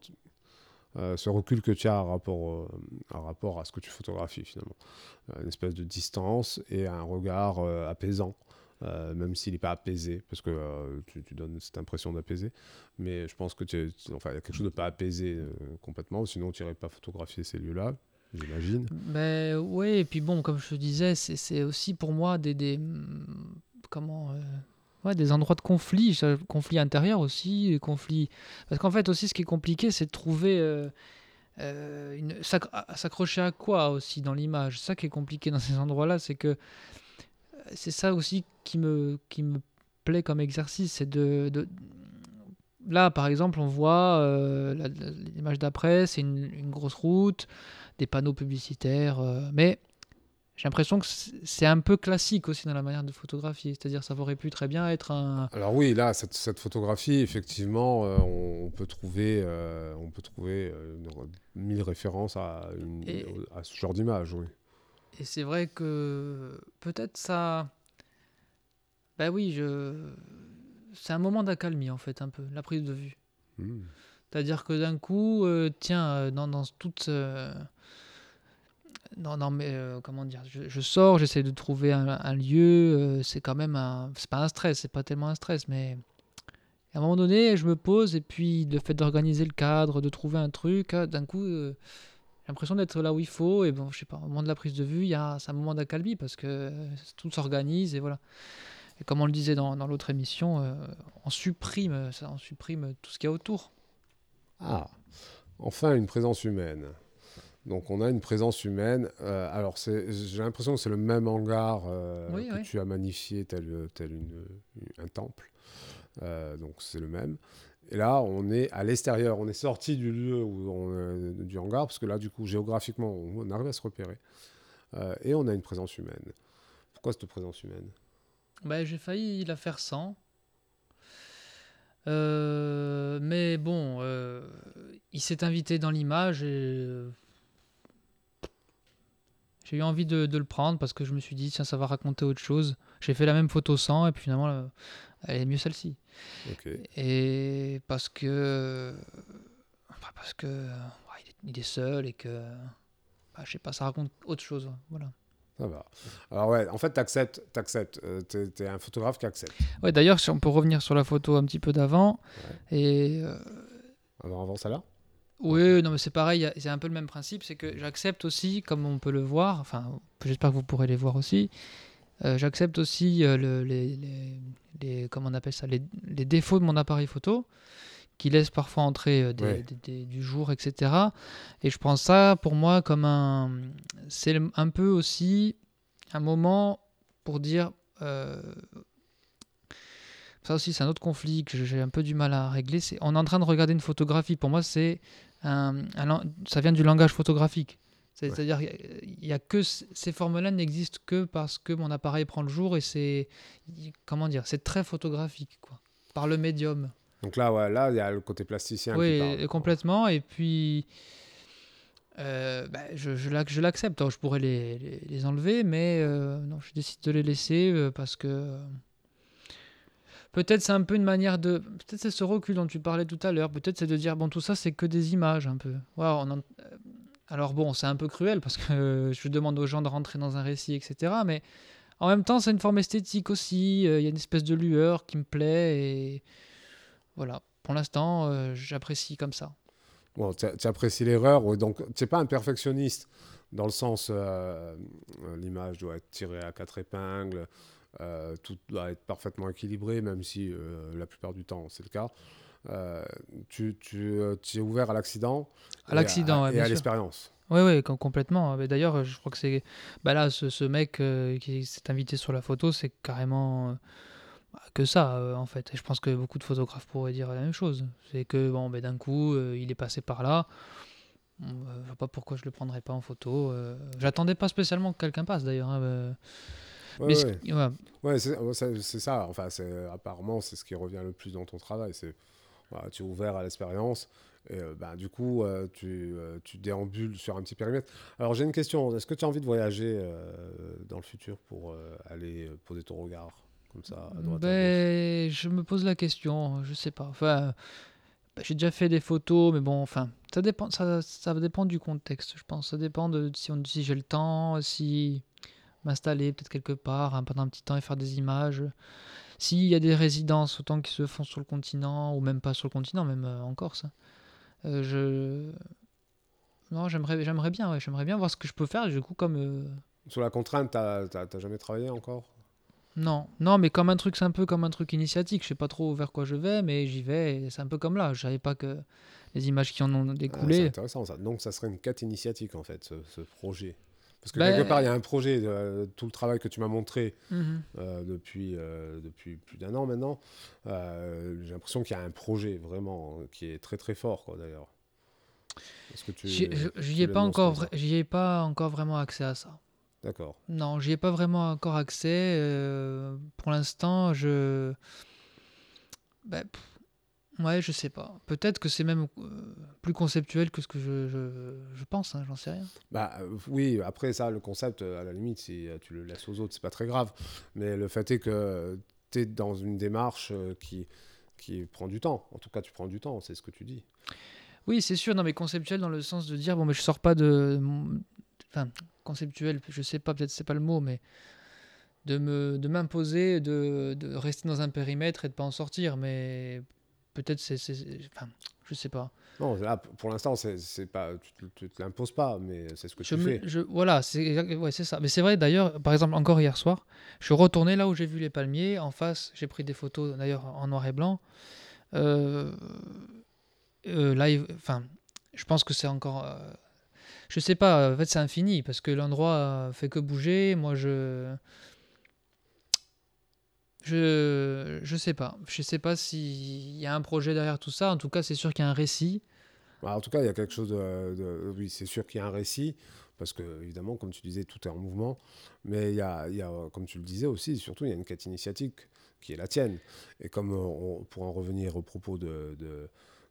euh, ce recul que tu as à rapport, à ce que tu photographies finalement. Une espèce de distance et un regard apaisant. même s'il n'est pas apaisé, parce que tu, donnes cette impression d'apaiser. Mais je pense que tu, enfin, y a quelque chose de pas apaisé complètement, sinon tu n'irais pas photographier ces lieux-là, j'imagine. Mais oui, et puis bon, comme je te disais, c'est- aussi pour moi des, des comment euh, ouais, des endroits de conflit, conflit intérieur aussi, des conflits. Parce qu'en fait aussi, ce qui est compliqué, c'est de trouver euh, euh, s'accrocher à quoi aussi dans l'image? Ça qui est compliqué dans ces endroits-là, c'est que c'est ça aussi qui me qui me plaît comme exercice, c'est de, Là, par exemple, on voit l'image d'après, c'est une, grosse route, des panneaux publicitaires, mais j'ai l'impression que c'est un peu classique aussi dans la manière de photographier. C'est-à-dire, ça aurait pu très bien être un. Alors oui, là, cette, cette photographie, effectivement, euh, on, on peut trouver, euh, on peut trouver euh, mille références à, une- Et- à ce genre d'image, oui. Et c'est vrai que peut-être ça. Ben oui, je. C'est un moment d'accalmie en fait, un peu, la prise de vue. Hmm. C'est-à-dire que d'un coup, euh, tiens, euh, dans, dans toute. Dans, dans mes, euh, comment dire, je, sors, j'essaie de trouver un, lieu, euh, c'est quand même un. C'est pas un stress, c'est pas tellement un stress, mais. À un moment donné, je me pose et puis le fait d'organiser le cadre, de trouver un truc, ah, d'un coup, euh, j'ai l'impression d'être là où il faut. Et bon, je sais pas, au moment de la prise de vue, il y a, c'est un moment d'accalmie parce que tout s'organise et voilà. Et comme on le disait dans, dans l'autre émission, on supprime, on supprime tout ce qu'il y a autour. Ah, Enfin, une présence humaine. Donc on a une présence humaine. Euh, alors j'ai l'impression que c'est le même hangar euh, que tu as magnifié tel, tel une, un temple. Euh, donc c'est le même. Et là, on est à l'extérieur. On est sorti du lieu où on, du hangar parce que là, du coup, géographiquement, on, arrive à se repérer. et on a une présence humaine. Pourquoi cette présence humaine? Bah, J'ai failli la faire sans. mais bon, il s'est invité dans l'image et j'ai eu envie de, le prendre parce que je me suis dit, tiens, ça va raconter autre chose. J'ai fait la même photo sans et puis finalement, euh, elle est mieux celle-ci. Et parce que. Parce que. il, est, seul et que. Bah, je sais pas, ça raconte autre chose. Voilà. Ça va. Alors ouais, en fait, tu acceptes. Euh, tu es, un photographe qui accepte. Ouais, d'ailleurs, si on peut revenir sur la photo un petit peu d'avant. Et. Euh, Alors avant ça là oui, non, mais c'est pareil, c'est un peu le même principe, c'est que j'accepte aussi, comme on peut le voir, enfin, j'espère que vous pourrez les voir aussi, euh, j'accepte aussi euh, le, les, les, comment on appelle ça, les, les, défauts de mon appareil photo, qui laissent parfois entrer euh, des, du jour, etc. Et je prends ça pour moi comme un, c'est un peu aussi un moment pour dire, ça aussi c'est un autre conflit que j'ai un peu du mal à régler, c'est on est en train de regarder une photographie, pour moi c'est ça vient du langage photographique. C'est-à-dire, il y a que ces formes-là n'existent que parce que mon appareil prend le jour et c'est comment dire, c'est très photographique quoi, par le médium. Donc là, ouais, là, il y a le côté plasticien. Oui, qui parle, complètement. Et puis, euh, bah, je, je l'accepte. Je pourrais les, les, enlever, mais euh, non, je décide de les laisser euh, parce que Peut-être c'est un peu une manière de. Peut-être c'est ce recul dont tu parlais tout à l'heure. Peut-être c'est de dire, bon, tout ça, c'est que des images un peu. Euh, alors bon, c'est un peu cruel parce que je demande aux gens de rentrer dans un récit, etc. Mais en même temps, c'est une forme esthétique aussi. Euh, il y a une espèce de lueur qui me plaît. Et voilà. Pour l'instant, euh, j'apprécie comme ça. Bon, tu apprécies l'erreur. Donc, tu n'es pas un perfectionniste dans le sens l'image doit être tirée à quatre épingles. Euh, tout doit être parfaitement équilibré, même si euh, la plupart du temps c'est le cas. Euh, tu, tu, es ouvert à l'accident à l'accident et à, l'expérience. Oui, oui, complètement. D'ailleurs, je crois que c'est. Bah là, ce, ce mec qui s'est invité sur la photo, c'est carrément que ça, en fait. Et je pense que beaucoup de photographes pourraient dire la même chose. C'est que, bon, ben, d'un coup, il est passé par là. je ne vois pas pourquoi je le prendrais pas en photo. J'attendais pas spécialement que quelqu'un passe, d'ailleurs. Hein, Ouais, ouais. c'est ça. Enfin, apparemment, c'est ce qui revient le plus dans ton travail. C'est tu es ouvert à l'expérience. Et euh, bah, du coup, euh, tu, euh, tu, déambules sur un petit périmètre. Alors, j'ai une question. Est-ce que tu as envie de voyager dans le futur pour aller poser ton regard comme ça à droite ben, Je me pose la question. Je sais pas. Enfin, ben, j'ai déjà fait des photos, mais bon, enfin, ça dépend, ça, ça dépend du contexte, je pense. Ça dépend de si, si j'ai le temps, si m'installer peut-être quelque part hein, pendant un petit temps et faire des images. S'il y a des résidences, autant qui se font sur le continent, ou même pas sur le continent, même euh, en Corse, euh, je... Non, j'aimerais, j'aimerais bien, ouais, j'aimerais bien voir ce que je peux faire. Du coup, comme... Euh, sur la contrainte, t'as, jamais travaillé encore? Non, non, mais comme un truc, c'est un peu comme un truc initiatique. Je sais pas trop vers quoi je vais, mais j'y vais. Et c'est un peu comme là. Je savais pas que les images qui en ont découlé. Ah, c'est intéressant ça. Donc ça serait une quête initiatique en fait, ce projet. Parce que quelque part, il y a un projet, de, tout le travail que tu m'as montré mhm. euh, depuis, euh, depuis plus d'un an maintenant. Euh, j'ai l'impression qu'il y a un projet vraiment qui est très très fort, quoi, d'ailleurs. J'y ai, pas encore, j'y ai pas encore vraiment accès à ça. D'accord. Non, j'y ai pas vraiment encore accès. pour l'instant, je. Ben, Ouais, je sais pas. Peut-être que c'est même euh, plus conceptuel que ce que je, je, pense, hein, j'en sais rien. Bah euh, oui, après ça, le concept, euh, à la limite, si tu le laisses aux autres, c'est pas très grave. Mais le fait est que tu es dans une démarche qui, qui prend du temps. En tout cas, tu prends du temps, c'est ce que tu dis. Oui, c'est sûr, non, mais conceptuel dans le sens de dire, bon, mais je sors pas de. Enfin, conceptuel, je sais pas, peut-être c'est pas le mot, mais de me de m'imposer de, de, rester dans un périmètre et de pas en sortir mais peut-être c'est, enfin, je sais pas. Non, là, pour l'instant, c'est, pas, tu, te l'imposes pas, mais c'est ce que je tu fais. Je, voilà, c'est, ouais, c'est ça. Mais c'est vrai, d'ailleurs, par exemple, encore hier soir, je suis retourné là où j'ai vu les palmiers. En face, j'ai pris des photos, d'ailleurs, en noir et blanc. Euh, euh, live, enfin, je pense que c'est encore. euh, je sais pas, en fait, c'est infini parce que l'endroit euh, fait que bouger. Moi, je. Je, je sais pas. Je sais pas s'il y a un projet derrière tout ça. En tout cas, c'est sûr qu'il y a un récit. Bah, en tout cas, il y a quelque chose de. oui, c'est sûr qu'il y a un récit, parce que, évidemment, comme tu disais, tout est en mouvement. Mais il y a, y a, comme tu le disais aussi, surtout, il y a une quête initiatique qui est la tienne. Et comme euh, on, pour en revenir au propos de,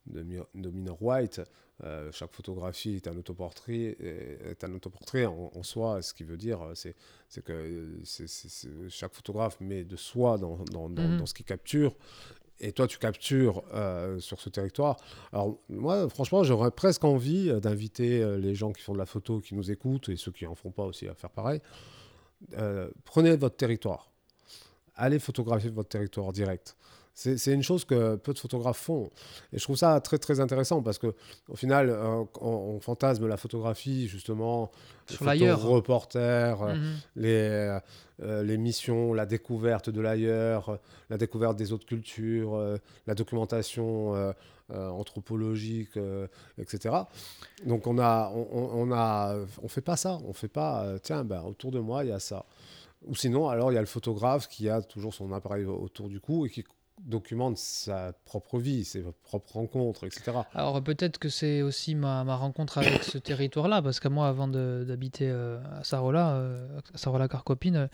de, de Minor White, euh, chaque photographie est un autoportrait, est un autoportrait en, en soi. Ce qui veut dire, euh, c'est c'est que euh, c'est- c'est- c'est- chaque photographe met de soi dans, dans, dans, Mhm. dans ce qu'il capture. Et toi, tu captures euh, sur ce territoire. Alors, moi, franchement, j'aurais presque envie euh, d'inviter euh, les gens qui font de la photo, qui nous écoutent, et ceux qui en font pas aussi à faire pareil. Euh, prenez votre territoire. Allez photographier votre territoire direct. C'est une chose que peu de photographes font. Et je trouve ça très, très intéressant parce que, au final, euh, on, on fantasme la photographie, justement, les Sur l'ailleurs. photos reporters, euh, Mhm. les, euh, les missions, la découverte de l'ailleurs, euh, la découverte des autres cultures, euh, la documentation anthropologique, etc. Donc on a, on, a, on fait pas ça. On fait pas. tiens, ben, autour de moi il y a ça. Ou sinon, alors il y a le photographe qui a toujours son appareil au- autour du cou et qui documente sa propre vie, ses propres rencontres, etc. Alors peut-être que c'est aussi ma, ma rencontre avec ce territoire-là, parce que moi, avant d'habiter euh, à Sarola, euh, à Sarola-Carcopine, euh,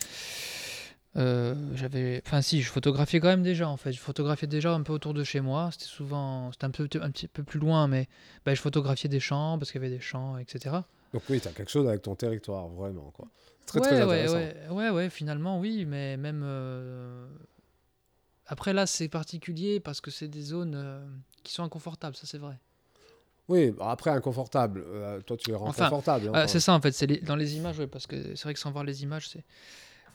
euh, j'avais, enfin si, je photographiais quand même déjà en fait. Je photographiais déjà un peu autour de chez moi. C'était souvent, c'était un peu, un petit peu plus loin, mais ben, je photographiais des champs parce qu'il y avait des champs, etc. Donc oui, tu as quelque chose avec ton territoire, vraiment. Quoi. Très, ouais, très intéressant. ouais, ouais, ouais, finalement oui, mais même après là, c'est particulier parce que c'est des zones euh, qui sont inconfortables, ça c'est vrai. Oui, bah, après, inconfortable. euh, toi, tu les rends Enfin, confortables. hein, quand c'est ça en fait, c'est les- dans les images, parce que c'est vrai que sans voir les images, c'est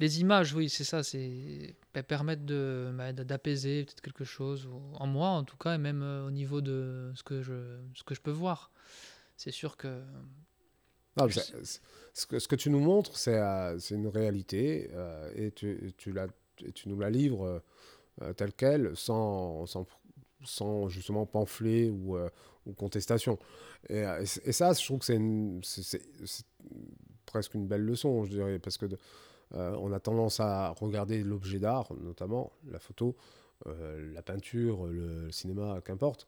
les images, oui, c'est ça, c'est bah, permettre de bah, d'apaiser peut-être quelque chose ou- en moi en tout cas, et même euh, au niveau de ce que je ce que je peux voir. C'est sûr que Non, Je ce, que, ce que tu nous montres, c'est euh, c'est une réalité euh, et tu, tu, la, et tu nous la livres euh, telle qu'elle, sans, sans, sans justement pamphlet ou, euh, ou contestation. Et, euh, et et ça, je trouve que c'est presque une belle leçon, je dirais, parce que on a tendance à regarder l'objet d'art, notamment la photo, la peinture, le, cinéma, qu'importe.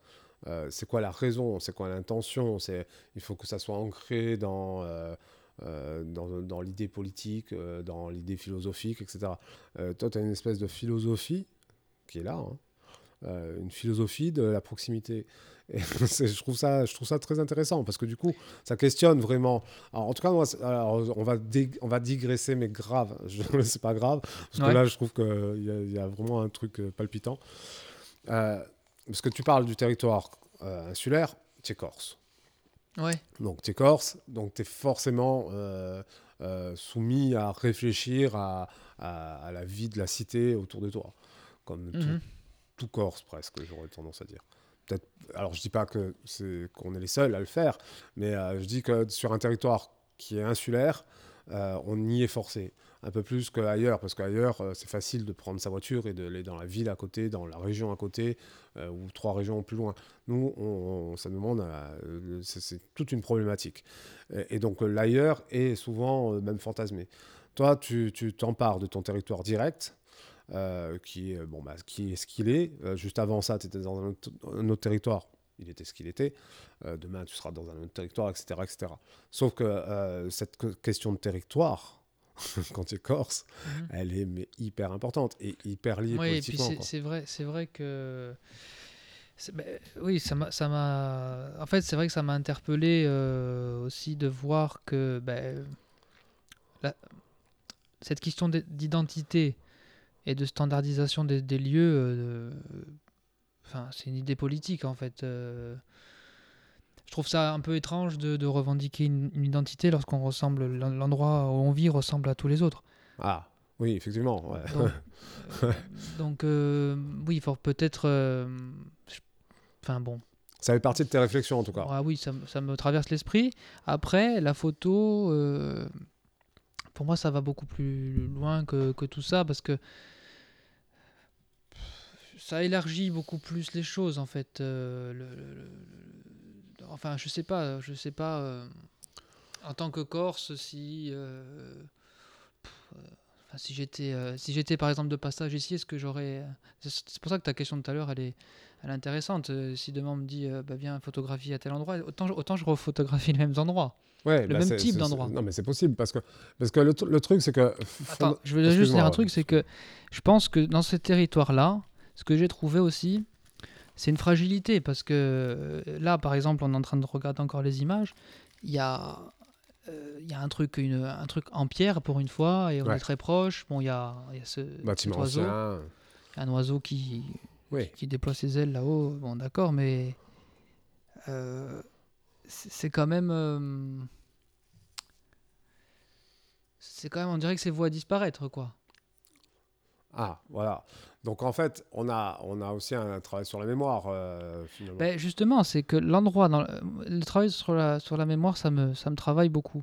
C'est quoi la raison, c'est quoi l'intention, c'est il faut que ça soit ancré dans, dans, dans l'idée politique, dans l'idée philosophique, etc. Toi, tu as une espèce de philosophie qui est là, hein, euh, une philosophie de la proximité. Et je, trouve ça, je trouve ça très intéressant parce que du coup, ça questionne vraiment. Alors, en tout cas, moi, c'est- alors, on, va on va digresser, mais grave. C'est pas grave parce Ouais. que là, je trouve qu'il y, a- y a vraiment un truc euh, palpitant. Euh, parce que tu parles du territoire euh, insulaire, tu es corse. ouais, Donc tu es corse, donc tu es forcément soumis à réfléchir à, à- à la vie de la cité autour de toi, comme tout, mhm. tout corse presque, j'aurais tendance à dire. Peut-être, alors je dis pas que c'est qu'on est les seuls à le faire, mais euh, je dis que sur un territoire qui est insulaire, euh, on y est forcé. Un peu plus qu'ailleurs, parce qu'ailleurs, euh, c'est facile de prendre sa voiture et d'aller dans la ville à côté, dans la région à côté, euh, ou trois régions plus loin. Nous, on, on- ça nous demande, euh, c'est toute une problématique. Et, et donc l'ailleurs est souvent même fantasmé. Toi, tu t'empares de ton territoire direct, qui, est, bon, bah, qui est ce qu'il est. Euh, juste avant ça, tu étais dans un autre, un autre territoire. Il était ce qu'il était. Euh, demain, tu seras dans un autre territoire, etc. etc. Sauf que euh, cette que- question de territoire, quand tu es corse, Mhm. elle est mais, hyper importante et hyper liée Oui, et puis politiquement. c'est vrai, c'est vrai que. ben, oui, ça m'a, ça m'a. En fait, c'est vrai que ça m'a interpellé euh, aussi de voir que ben, la- cette question d'id- d'identité et de standardisation des, des lieux, euh, enfin, c'est une idée politique en fait. euh. je trouve ça un peu étrange de, de revendiquer une, une identité lorsqu'on ressemble, l'endroit où on vit ressemble à tous les autres. Ah, oui, effectivement. ouais. Donc, euh, donc, euh, oui, il faut peut-être. euh, je- Enfin bon, Ça fait partie de tes réflexions, en tout cas. ah oui, ça, me- ça me traverse l'esprit. Après, la photo, pour moi, ça va beaucoup plus loin que, que tout ça parce que ça élargit beaucoup plus les choses en fait. euh, le- le- le- enfin, je sais pas, je sais pas. euh, en tant que Corse, si. euh, pff, enfin, si j'étais, si j'étais par exemple de passage ici, est-ce que j'aurais. C'est pour ça que ta question de tout à l'heure, elle est, elle est intéressante. Si demain on me dit, bah, viens photographier à tel endroit, autant, je- autant je refotographie les mêmes endroits. Ouais, Le bah, même type d'endroit. Non, mais c'est possible parce que, parce que le, tr- le truc, c'est que. Attends, je veux juste dire un truc, c'est que je pense que dans ce territoire-là, ce que j'ai trouvé aussi, c'est une fragilité parce que euh, là, par exemple, on est en train de regarder encore les images, il y a, euh, il y a un truc, une, un truc en pierre pour une fois et on Ouais. est très proche. Bon, il y a, il y a ce Bâtiment oiseau, ancien. un oiseau qui, Oui. qui déploie ses ailes là-haut. Bon, d'accord, mais euh, c'est quand même. euh, c'est quand même, on dirait que c'est voie à disparaître, quoi. Ah, voilà. Donc en fait, on a, on a aussi un travail sur la mémoire, euh, finalement. Ben, justement, c'est que l'endroit, dans le, travail sur la, sur la mémoire, ça me, ça me travaille beaucoup.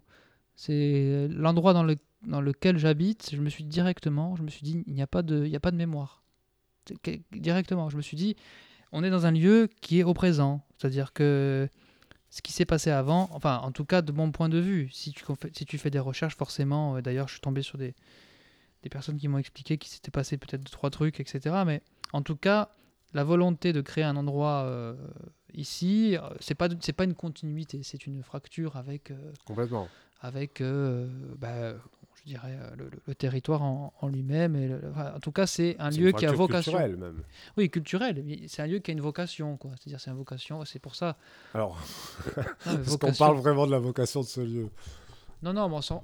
C'est l'endroit dans, le, dans lequel j'habite, je me suis directement, je me suis dit, il n'y a, pas de- a pas de mémoire. Directement, je me suis dit, on est dans un lieu qui est au présent. C'est-à-dire que ce qui s'est passé avant, enfin, en tout cas, de mon point de vue, si tu, si tu fais des recherches, forcément, euh, d'ailleurs, je suis tombé sur des, des personnes qui m'ont expliqué qu'il s'était passé peut-être deux, trois trucs, etc. Mais en tout cas, la volonté de créer un endroit euh, ici, euh, c'est pas c'est pas une continuité, c'est une fracture avec euh, Complètement. avec euh, bah, je dirais le, le- le territoire en, en lui-même. Et le- enfin, en tout cas, c'est un lieu une qui a vocation. culturelle, même. Oui, culturel. C'est un lieu qui a une vocation, quoi. C'est-à-dire, c'est une vocation. C'est pour ça. Alors, Non, qu'on parle vraiment de la vocation de ce lieu Non, non, mais on.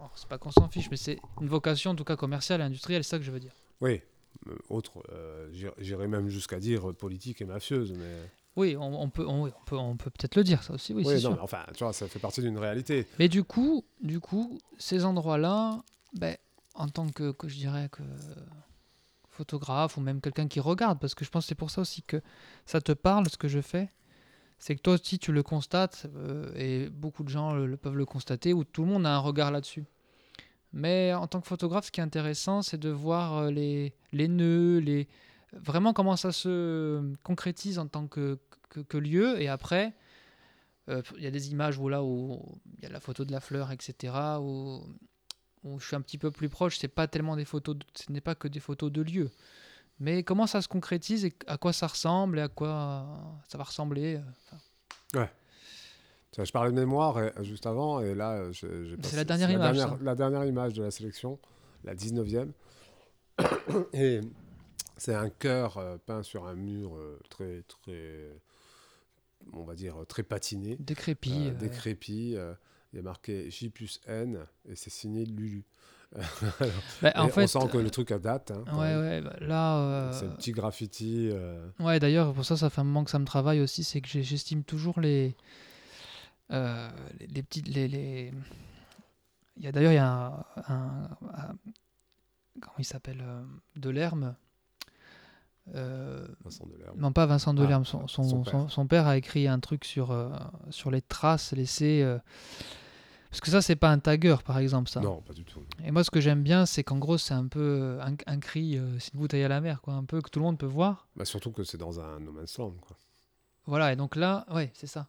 Oh, c'est pas qu'on s'en fiche, mais c'est une vocation, en tout cas commerciale et industrielle, c'est ça que je veux dire. Oui. Euh, Autre, euh, j'irais- même jusqu'à dire politique et mafieuse, mais... Oui, on, on peut, on, peut, on peut peut-être le dire, ça aussi. Oui, Oui, c'est non, sûr. mais enfin, tu vois, ça fait partie d'une réalité. Mais du coup, du coup, ces endroits-là, ben, en tant que, que je dirais que photographe ou même quelqu'un qui regarde, parce que je pense que c'est pour ça aussi que ça te parle ce que je fais, c'est que toi aussi tu le constates euh, et beaucoup de gens le, peuvent le constater ou tout le monde a un regard là-dessus. Mais en tant que photographe, ce qui est intéressant, c'est de voir euh, les, nœuds, les vraiment comment ça se concrétise en tant que, lieu et après euh, il y a des images où là où il y a la photo de la fleur, etc. Où, où je suis un petit peu plus proche. C'est pas tellement des photos, ce n'est pas que des photos de lieux. Mais comment ça se concrétise et à quoi ça ressemble et à quoi ça va ressembler. euh, enfin, Ça, Je parlais de mémoire euh, juste avant, et là, euh, C'est la dernière image, dernière, la dernière image de la sélection, la 19e. et c'est un cœur peint sur un mur très, très, on va dire, très patiné, décrépit. euh, décrépit. euh, il y a marqué J plus N, et c'est signé Lulu. bah, en fait, on sent que le truc a date. hein, ouais, ouais, bah, là. euh, C'est un petit graffiti. euh, Ouais, d'ailleurs, pour ça, ça fait un moment que ça me travaille aussi, c'est que j'estime toujours les, euh, les, les petites, les, les- Il y a d'ailleurs, il y a un, un- un- comment il s'appelle, euh, Delerme. Euh, Vincent Delerme. non, pas Vincent Ah, Delerme, son, son, son son- père. son père a écrit un truc sur, euh, sur les traces laissées. Parce que ça, c'est pas un tagger, par exemple, ça. Non, pas du tout. Et moi, ce que j'aime bien, c'est qu'en gros, c'est un peu euh, un, un cri, euh, c'est une bouteille à la mer, quoi, un peu que tout le monde peut voir. Bah, surtout que c'est dans un no man's land. Quoi. Voilà, et donc là, ouais, c'est ça.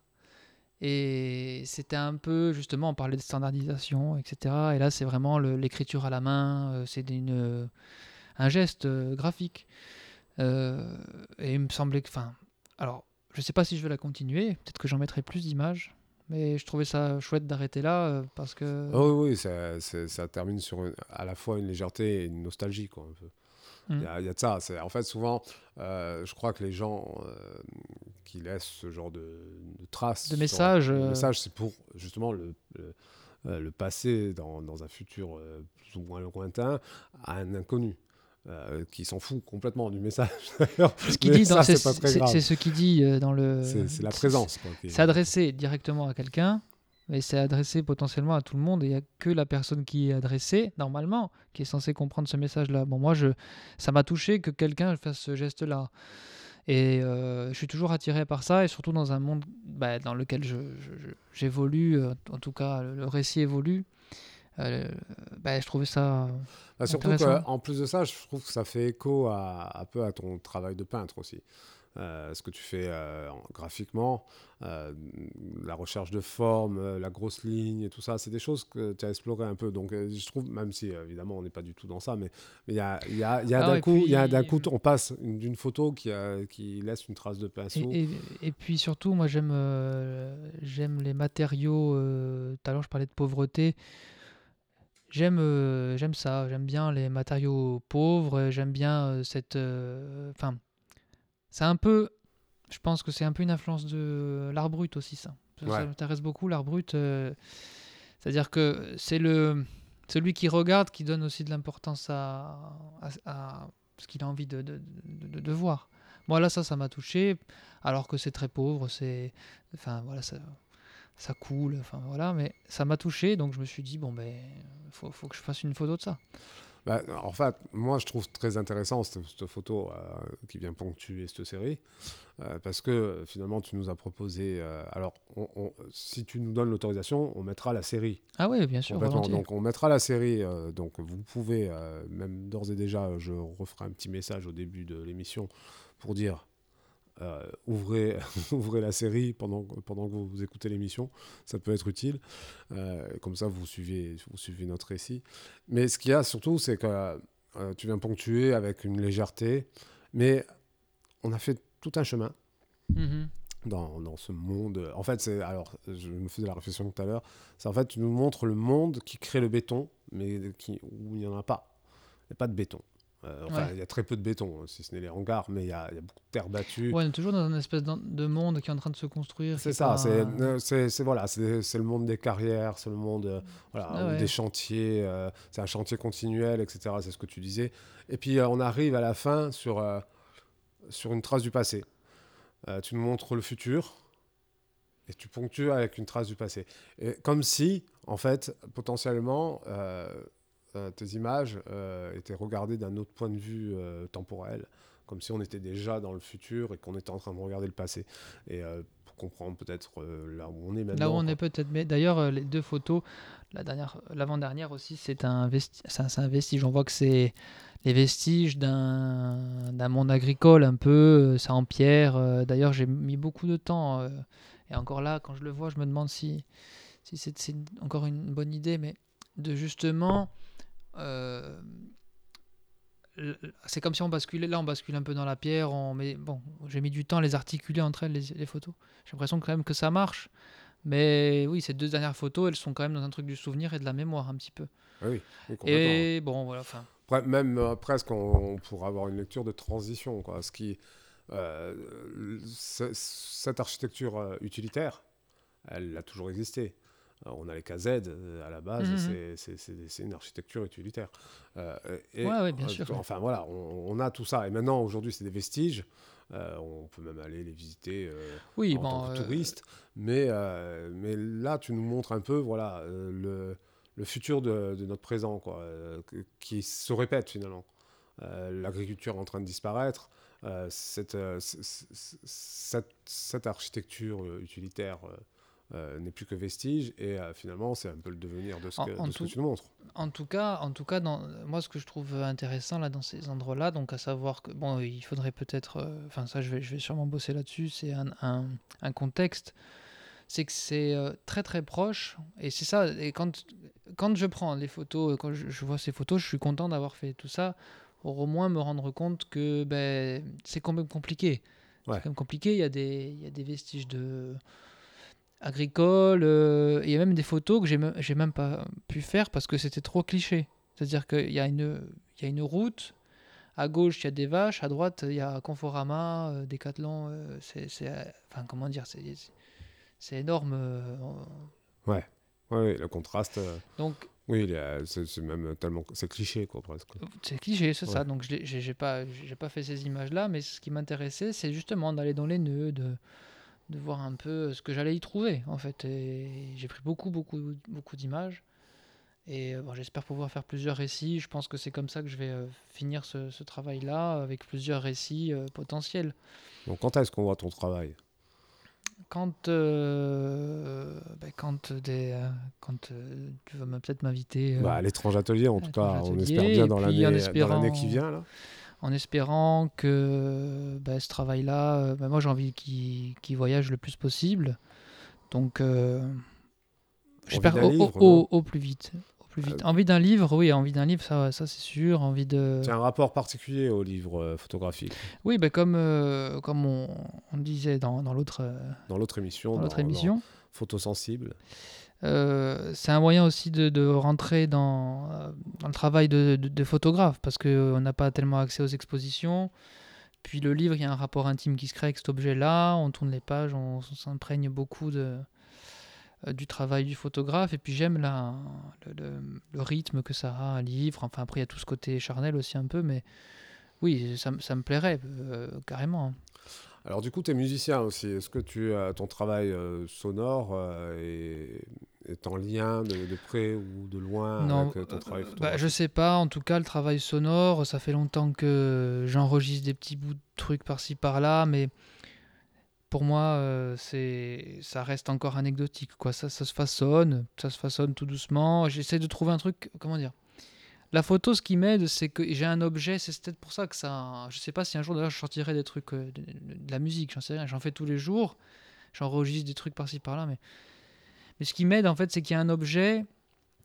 Et c'était un peu, justement, on parlait de standardisation, etc. Et là, c'est vraiment l'écriture à la main, euh, c'est une, euh, un geste euh, graphique. Et il me semblait que, enfin, alors, je sais pas si je vais la continuer, peut-être que j'en mettrai plus d'images, mais je trouvais ça chouette d'arrêter là, euh, parce que... Ah oui, oui, ça, ça termine sur une- à la fois une légèreté et une nostalgie. Quoi, un peu. Il Mm. y, a, il y a de ça. C'est- En fait, souvent, euh, je crois que les gens euh, qui laissent ce genre de, de traces. De sur- messages, de messages, c'est pour justement le, le, le passer dans, dans un futur plus ou moins lointain à un inconnu. Euh, qui s'en fout complètement du message. d'ailleurs. Ce qu'il dit, c'est c'est c'est- c'est ce qu'il dit euh, dans le... C'est c'est la présence. qui C'est adressé directement à quelqu'un, mais c'est adressé potentiellement à tout le monde. Et il n'y a que la personne qui est adressée, normalement, qui est censée comprendre ce message-là. Bon, moi, je, ça m'a touché que quelqu'un fasse ce geste-là. Et euh, je suis toujours attiré par ça, et surtout dans un monde bah, dans lequel je- je- je- j'évolue, euh, en tout cas, le récit évolue. Euh, bah, je trouvais ça. Bah, surtout qu'en plus de ça, je trouve que ça fait écho à, un peu à ton travail de peintre aussi. euh, ce que tu fais euh, en- graphiquement, euh, la recherche de forme, la grosse ligne et tout ça, c'est des choses que tu as exploré un peu. Donc, je trouve, même si évidemment on n'est pas du tout dans ça, mais il y a, y a, y a Ah d'un coup, il y a puis- coup, on passe une- d'une photo qui, qui laisse une trace de pinceau. Et, et- et puis surtout, moi j'aime j'aime les matériaux. tout à l'heure, je parlais de pauvreté. J'aime euh, j'aime ça. J'aime bien les matériaux pauvres. euh, J'aime bien euh, cette. euh, Enfin, c'est un peu. Je pense que c'est un peu une influence de l'art brut aussi, ça. Ça, m'intéresse beaucoup, l'art brut. C'est-à-dire que c'est le celui qui regarde qui donne aussi de l'importance à, à, à ce qu'il a envie de, de, de- de- de voir. Moi, là, ça, ça m'a touché, alors que c'est très pauvre, c'est. Enfin, voilà, ça, ça coule, enfin, voilà, mais ça m'a touché, donc je me suis dit, bon, ben, faut, faut que je fasse une photo de ça. Bah, en fait, moi, je trouve très intéressant cette, cette photo euh, qui vient ponctuer cette série, euh, parce que finalement, tu nous as proposé. euh, alors, on- on- si tu nous donnes l'autorisation, on mettra la série. Ah oui, bien sûr. Donc, on mettra la série. donc, vous pouvez, même d'ores et déjà, je referai un petit message au début de l'émission pour dire. Euh, ouvrez, ouvrez la série pendant, pendant que vous écoutez l'émission, ça peut être utile. Euh, comme ça, vous suivez, vous suivez notre récit. Mais ce qu'il y a surtout, c'est que euh, tu viens ponctuer avec une légèreté, mais on a fait tout un chemin Mhm. dans, dans ce monde. En fait, c'est alors, je me faisais la réflexion tout à l'heure. C'est en fait, tu nous montres le monde qui crée le béton, mais qui, où il n'y en a pas. Il n'y a pas de béton. Euh, enfin, Ouais. il y a très peu de béton, si ce n'est les hangars, mais il y a, il y a beaucoup de terre battue. Ouais, on est toujours dans une espèce de monde qui est en train de se construire. C'est est ça, pas- c'est euh, c'est- voilà, c'est le monde des carrières, c'est le monde euh, voilà, Ah ouais. des chantiers, euh, c'est un chantier continuel, etc. C'est ce que tu disais. Et puis euh, on arrive à la fin sur, sur une trace du passé. Tu nous montres le futur et tu ponctues avec une trace du passé. Et comme si, en fait, potentiellement, tes images euh, étaient regardées d'un autre point de vue euh, temporel, comme si on était déjà dans le futur et qu'on était en train de regarder le passé. Et euh, pour comprendre peut-être euh, là où on est maintenant. Là où on est peut-être. Mais d'ailleurs, euh, les deux photos, la dernière, l'avant-dernière aussi, c'est un, vesti... c'est un, c'est un vestige. On voit que c'est les vestiges d'un, monde agricole un peu. euh, C'est en pierre. euh, D'ailleurs, j'ai mis beaucoup de temps. euh, et encore là, quand je le vois, je me demande si, si c'est, c'est encore une bonne idée, mais de justement. Euh, c'est comme si on basculait, là on bascule un peu dans la pierre, on met, bon, j'ai mis du temps à les articuler entre elles, les, les photos. J'ai l'impression quand même que ça marche. Mais oui, ces deux dernières photos, elles sont quand même dans un truc du souvenir et de la mémoire un petit peu. Oui. Et bon, voilà, même euh, presque, on, on pourrait avoir une lecture de transition. Quoi, ce qui, euh, ce- cette architecture utilitaire, elle a toujours existé. Euh, on a les KZ euh, à la base, Mhm. c'est- une architecture utilitaire. Euh, et, Ouais, ouais, bien sûr. Enfin voilà, on, on a tout ça. Et maintenant, aujourd'hui, c'est des vestiges. Euh, on peut même aller les visiter euh, Oui, en bon. tant que touriste. Mais, mais là, tu nous montres un peu voilà, le, le futur de, de notre présent, quoi, qui se répète finalement. L'agriculture en train de disparaître. cette, cette, cette architecture utilitaire euh, n'est plus que vestige et euh, finalement c'est un peu le devenir de ce En- que, en de ce que tout- tu nous montres. En tout cas, en tout cas dans, moi, ce que je trouve intéressant là dans ces endroits-là, donc à savoir que bon, il faudrait peut-être, euh, enfin ça, je vais, je vais sûrement bosser là-dessus. C'est un, un, un contexte, c'est que c'est très très proche, et c'est ça. Et quand quand je prends les photos, quand je, je vois ces photos, je suis content d'avoir fait tout ça, pour au moins me rendre compte que ben c'est quand même compliqué. Ouais. C'est quand même compliqué. Il y a des, il y a des vestiges de agricoles. euh, Il y a même des photos que j'ai me- j'ai même pas pu faire parce que c'était trop cliché. C'est-à-dire qu'il y, a une- il y a une route, à gauche il y a des vaches, à droite il y a Conforama, euh, Decathlon. euh, c'est, c'est, enfin, comment dire, c'est, énorme. euh, Ouais, ouais, le contraste. donc oui, il c'est c'est même tellement. C'est cliché, quoi, presque. c'est cliché, c'est ça. Donc j'ai, j'ai pas, j'ai pas fait ces images-là, mais ce qui m'intéressait, c'est justement d'aller dans les nœuds, de, de voir un peu ce que j'allais y trouver, en fait. Et j'ai pris beaucoup, beaucoup, beaucoup d'images. Et euh, bon, j'espère pouvoir faire plusieurs récits. Je pense que c'est comme ça que je vais euh, finir ce, ce travail-là, avec plusieurs récits euh, potentiels. Donc, quand est-ce qu'on voit ton travail? Quand, euh, ben, quand, des, euh, quand euh, tu vas peut-être m'inviter. euh, bah, À l'étrange atelier, en tout cas, on espère bien dans espérant- l'année qui vient. Là. En espérant que bah, ce travail-là, euh, bah, moi j'ai envie qu'il voyage le plus possible. Donc, euh, j'espère au, livre, au- non au plus vite. Au plus vite. Euh, Envie d'un livre, oui, envie d'un livre, ça, ça c'est sûr. Envie de. C'est un rapport particulier au livre euh, photographique. Oui, bah, comme, comme on, on disait dans, l'autre Dans l'autre émission, dans l'autre dans émission. Photosensible. Euh, c'est un moyen aussi de, rentrer dans, euh, dans le travail de, photographe parce qu'on n'a pas tellement accès aux expositions. Puis le livre, il y a un rapport intime qui se crée avec cet objet-là. On tourne les pages, on, s'imprègne beaucoup euh, du travail du photographe. Et puis j'aime le, rythme que ça a, un livre. Enfin, après, il y a tout ce côté charnel aussi un peu, mais oui, ça, me- plairait euh, carrément. Alors du coup, tu es musicien aussi. Est-ce que tu, as ton travail euh, sonore euh, est, est en lien de, de près ou de loin Non, avec euh, ton travail bah, je sais pas, en tout cas le travail sonore, ça fait longtemps que j'enregistre des petits bouts de trucs par-ci par-là, mais pour moi euh, c'est ça reste encore anecdotique quoi. Ça, ça se façonne, ça se façonne tout doucement. J'essaie de trouver un truc, comment dire. La photo, ce qui m'aide, c'est que j'ai un objet, c'est peut-être pour ça que ça. Je sais pas si un jour d'ailleurs je sortirai des trucs, euh, de, la musique, j'en sais rien, j'en fais tous les jours, j'enregistre des trucs par-ci par-là, mais. Mais ce qui m'aide en fait, c'est qu'il y a un objet,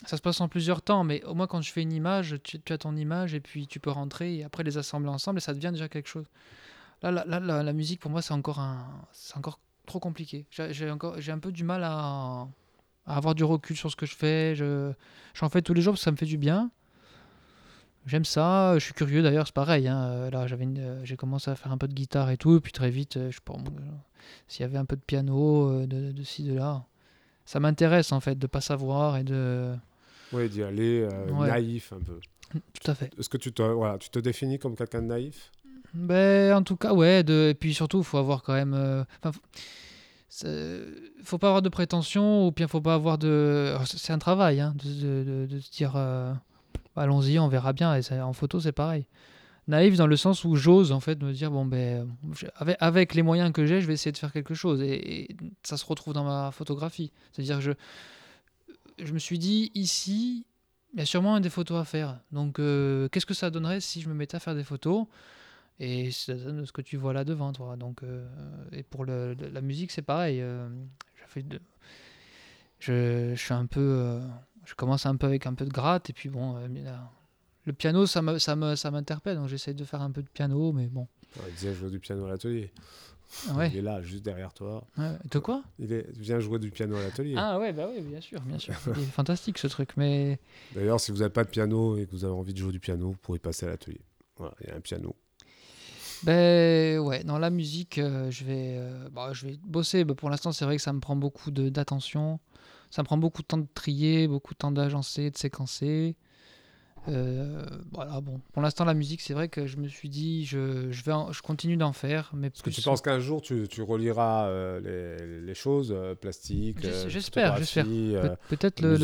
ça se passe en plusieurs temps, mais au moins quand je fais une image, tu, as ton image et puis tu peux rentrer et après les assembler ensemble et ça devient déjà quelque chose. Là, là, la, musique pour moi c'est encore un, c'est encore trop compliqué. J'ai encore, j'ai un peu du mal à, avoir du recul sur ce que je fais. Je, j'en fais tous les jours parce que ça me fait du bien. J'aime ça. Je suis curieux d'ailleurs, c'est pareil. hein. Euh, Là, j'avais, une- euh, j'ai commencé à faire un peu de guitare et tout, et puis très vite, euh, je sais pas, moi, euh, s'il y avait un peu de piano, euh, de, de ci, de là. Ça m'intéresse en fait de pas savoir et de. Oui, d'y aller euh, Ouais. naïf un peu. Tout à fait. Est-ce que tu te, voilà, tu te définis comme quelqu'un de naïf? Ben, en tout cas, ouais. De... Et puis surtout, il faut avoir quand même. euh, enfin, faut- pas avoir de prétention ou bien faut pas avoir de. alors, C'est un travail, hein, de, de- de- de se dire euh, allons-y, on verra bien. Et c'est- en photo, c'est pareil. Naïf dans le sens où j'ose en fait me dire bon ben je- avec, les moyens que j'ai, je vais essayer de faire quelque chose et, ça se retrouve dans ma photographie. C'est-à-dire je je me suis dit ici il y a sûrement des photos à faire. Donc euh, qu'est-ce que ça donnerait si je me mettais à faire des photos? Et ça donne ce que tu vois là devant toi. Donc, euh, et pour la musique, c'est pareil. euh, fait de- je, je suis un peu. Je commence un peu avec un peu de gratte, et puis bon. euh, là, le piano, ça me- ça me- ça m'interpelle, donc j'essaie de faire un peu de piano, mais bon. Ouais, Il disait jouer du piano à l'atelier. Ouais. Il est là, juste derrière toi. ouais. De quoi? Il est, vient jouer du piano à l'atelier. Ah ouais, bah oui, bien sûr, bien sûr. Il est fantastique ce truc, mais. D'ailleurs, si vous n'avez pas de piano et que vous avez envie de jouer du piano, vous pourrez passer à l'atelier. Voilà, il y a un piano. Ben ouais, dans la musique, euh, je, vais, euh, bah, je vais bosser. Bah, pour l'instant, c'est vrai que ça me prend beaucoup d'attention. Ça prend beaucoup de temps de trier, beaucoup de temps d'agencer, de séquencer. Euh, voilà, bon. Pour l'instant, la musique, c'est vrai que je me suis dit, je, je, vais en- je continue d'en faire. Mais Est-ce que tu penses qu'un jour, tu, tu relieras euh, les, les choses, euh, plastique, euh, j'espère, j'espère. peut- peut-être le,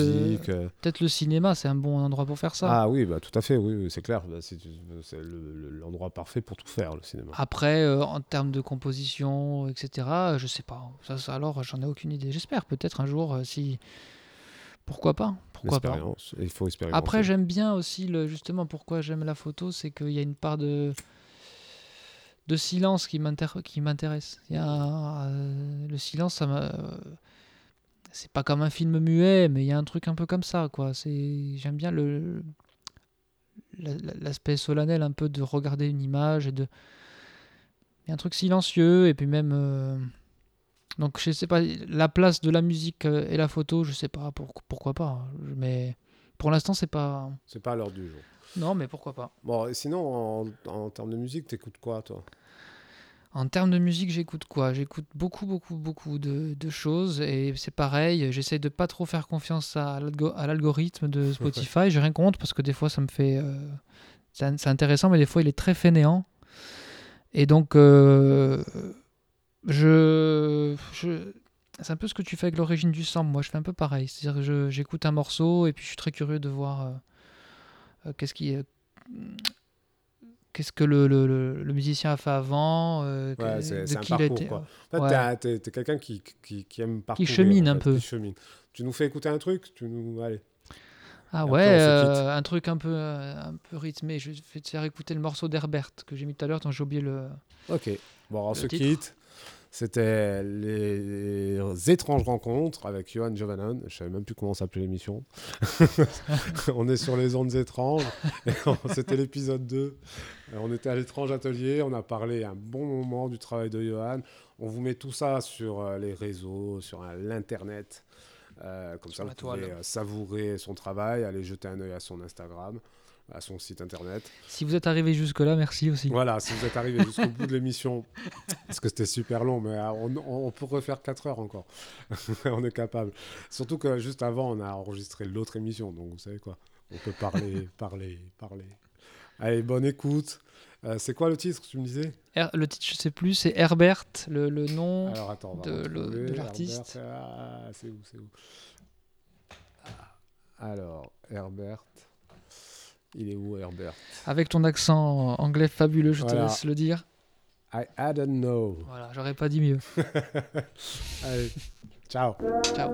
peut-être le cinéma, c'est un bon endroit pour faire ça. Ah oui, bah, tout à fait, oui, oui, c'est clair. Bah, c'est c'est le- le- l'endroit parfait pour tout faire, le cinéma. Après, en termes de composition, etc., je sais pas. Ça, ça, alors, j'en ai aucune idée. J'espère peut-être un jour, si. Pourquoi pas Pourquoi pas L'expérience, il faut expérimenter. Après, j'aime bien aussi, le, justement, pourquoi j'aime la photo, c'est qu'il y a une part de, de silence qui m'intér- qui m'intéresse. Il y a, euh, le silence, ça m'a. euh, c'est pas comme un film muet, mais il y a un truc un peu comme ça, quoi. C'est, j'aime bien le l'aspect solennel un peu de regarder une image et de. Il y a un truc silencieux et puis même. euh, Donc je sais pas la place de la musique euh, et la photo, je sais pas pour- pourquoi pas. hein. Mais pour l'instant c'est pas. C'est pas à l'heure du jour. Non, mais pourquoi pas. Bon, et sinon, en, en termes de musique, t'écoutes quoi, toi? En termes de musique, j'écoute quoi? J'écoute beaucoup, beaucoup, beaucoup de, de choses et c'est pareil. J'essaie de pas trop faire confiance à l'algo- à l'algorithme de Spotify. J'ai rien contre parce que des fois ça me fait. euh, c'est intéressant, mais des fois il est très fainéant. Et donc, euh, je. je c'est un peu ce que tu fais avec l'origine du sample. Moi, je fais un peu pareil. C'est-à-dire que j'écoute un morceau et puis je suis très curieux de voir euh, euh, qu'est-ce qui. euh, Qu'est-ce que le, le- le- le musicien a fait avant euh, Ouais, c'est- un qui il a parcours, été- quoi. En fait, Ouais. t'es t'es quelqu'un qui, qui, qui aime parcourir. chemine en un peu. qui chemine. Tu nous fais écouter un truc tu nous... Allez. Ah ouais, euh, un truc un peu, un peu rythmé. Je vais te faire écouter le morceau d'Herbert que j'ai mis tout à l'heure, tant j'ai oublié le. Ok. Bon, on se titre. quitte. C'était les étranges rencontres avec Johan Jovanon. Je savais même plus comment s'appelait l'émission. on est sur les ondes étranges. C'était l'épisode 2. Euh, On était à l'étrange atelier. On a parlé un bon moment du travail de Johan. On vous met tout ça sur euh, les réseaux, sur euh, l'internet. Euh, comme Sur ça, vous pouvez savourer son travail, aller jeter un œil à son Instagram, à son site internet. Si vous êtes arrivé jusque-là, merci aussi. Voilà, si vous êtes arrivé jusqu'au bout de l'émission, parce que c'était super long, mais euh, on, on- on peut refaire 4 heures encore. on est capable. Surtout que juste avant, on a enregistré l'autre émission, donc vous savez quoi, on peut parler, parler, parler. Allez, bonne écoute. Euh, c'est quoi le titre, tu me disais? Her- le titre, je sais plus, c'est Herbert, le, le nom. Alors attends, de de l'artiste. Ah, c'est où, c'est où? Ah, Alors, Herbert. Il est où, Herbert? Avec ton accent anglais fabuleux, je te laisse le dire. I, don't know. Voilà, j'aurais pas dit mieux. Allez, ciao. Ciao.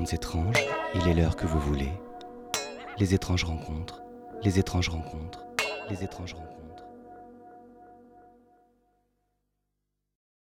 Étranges, il est l'heure que vous voulez. Les étranges rencontres, les étranges rencontres, les étranges rencontres.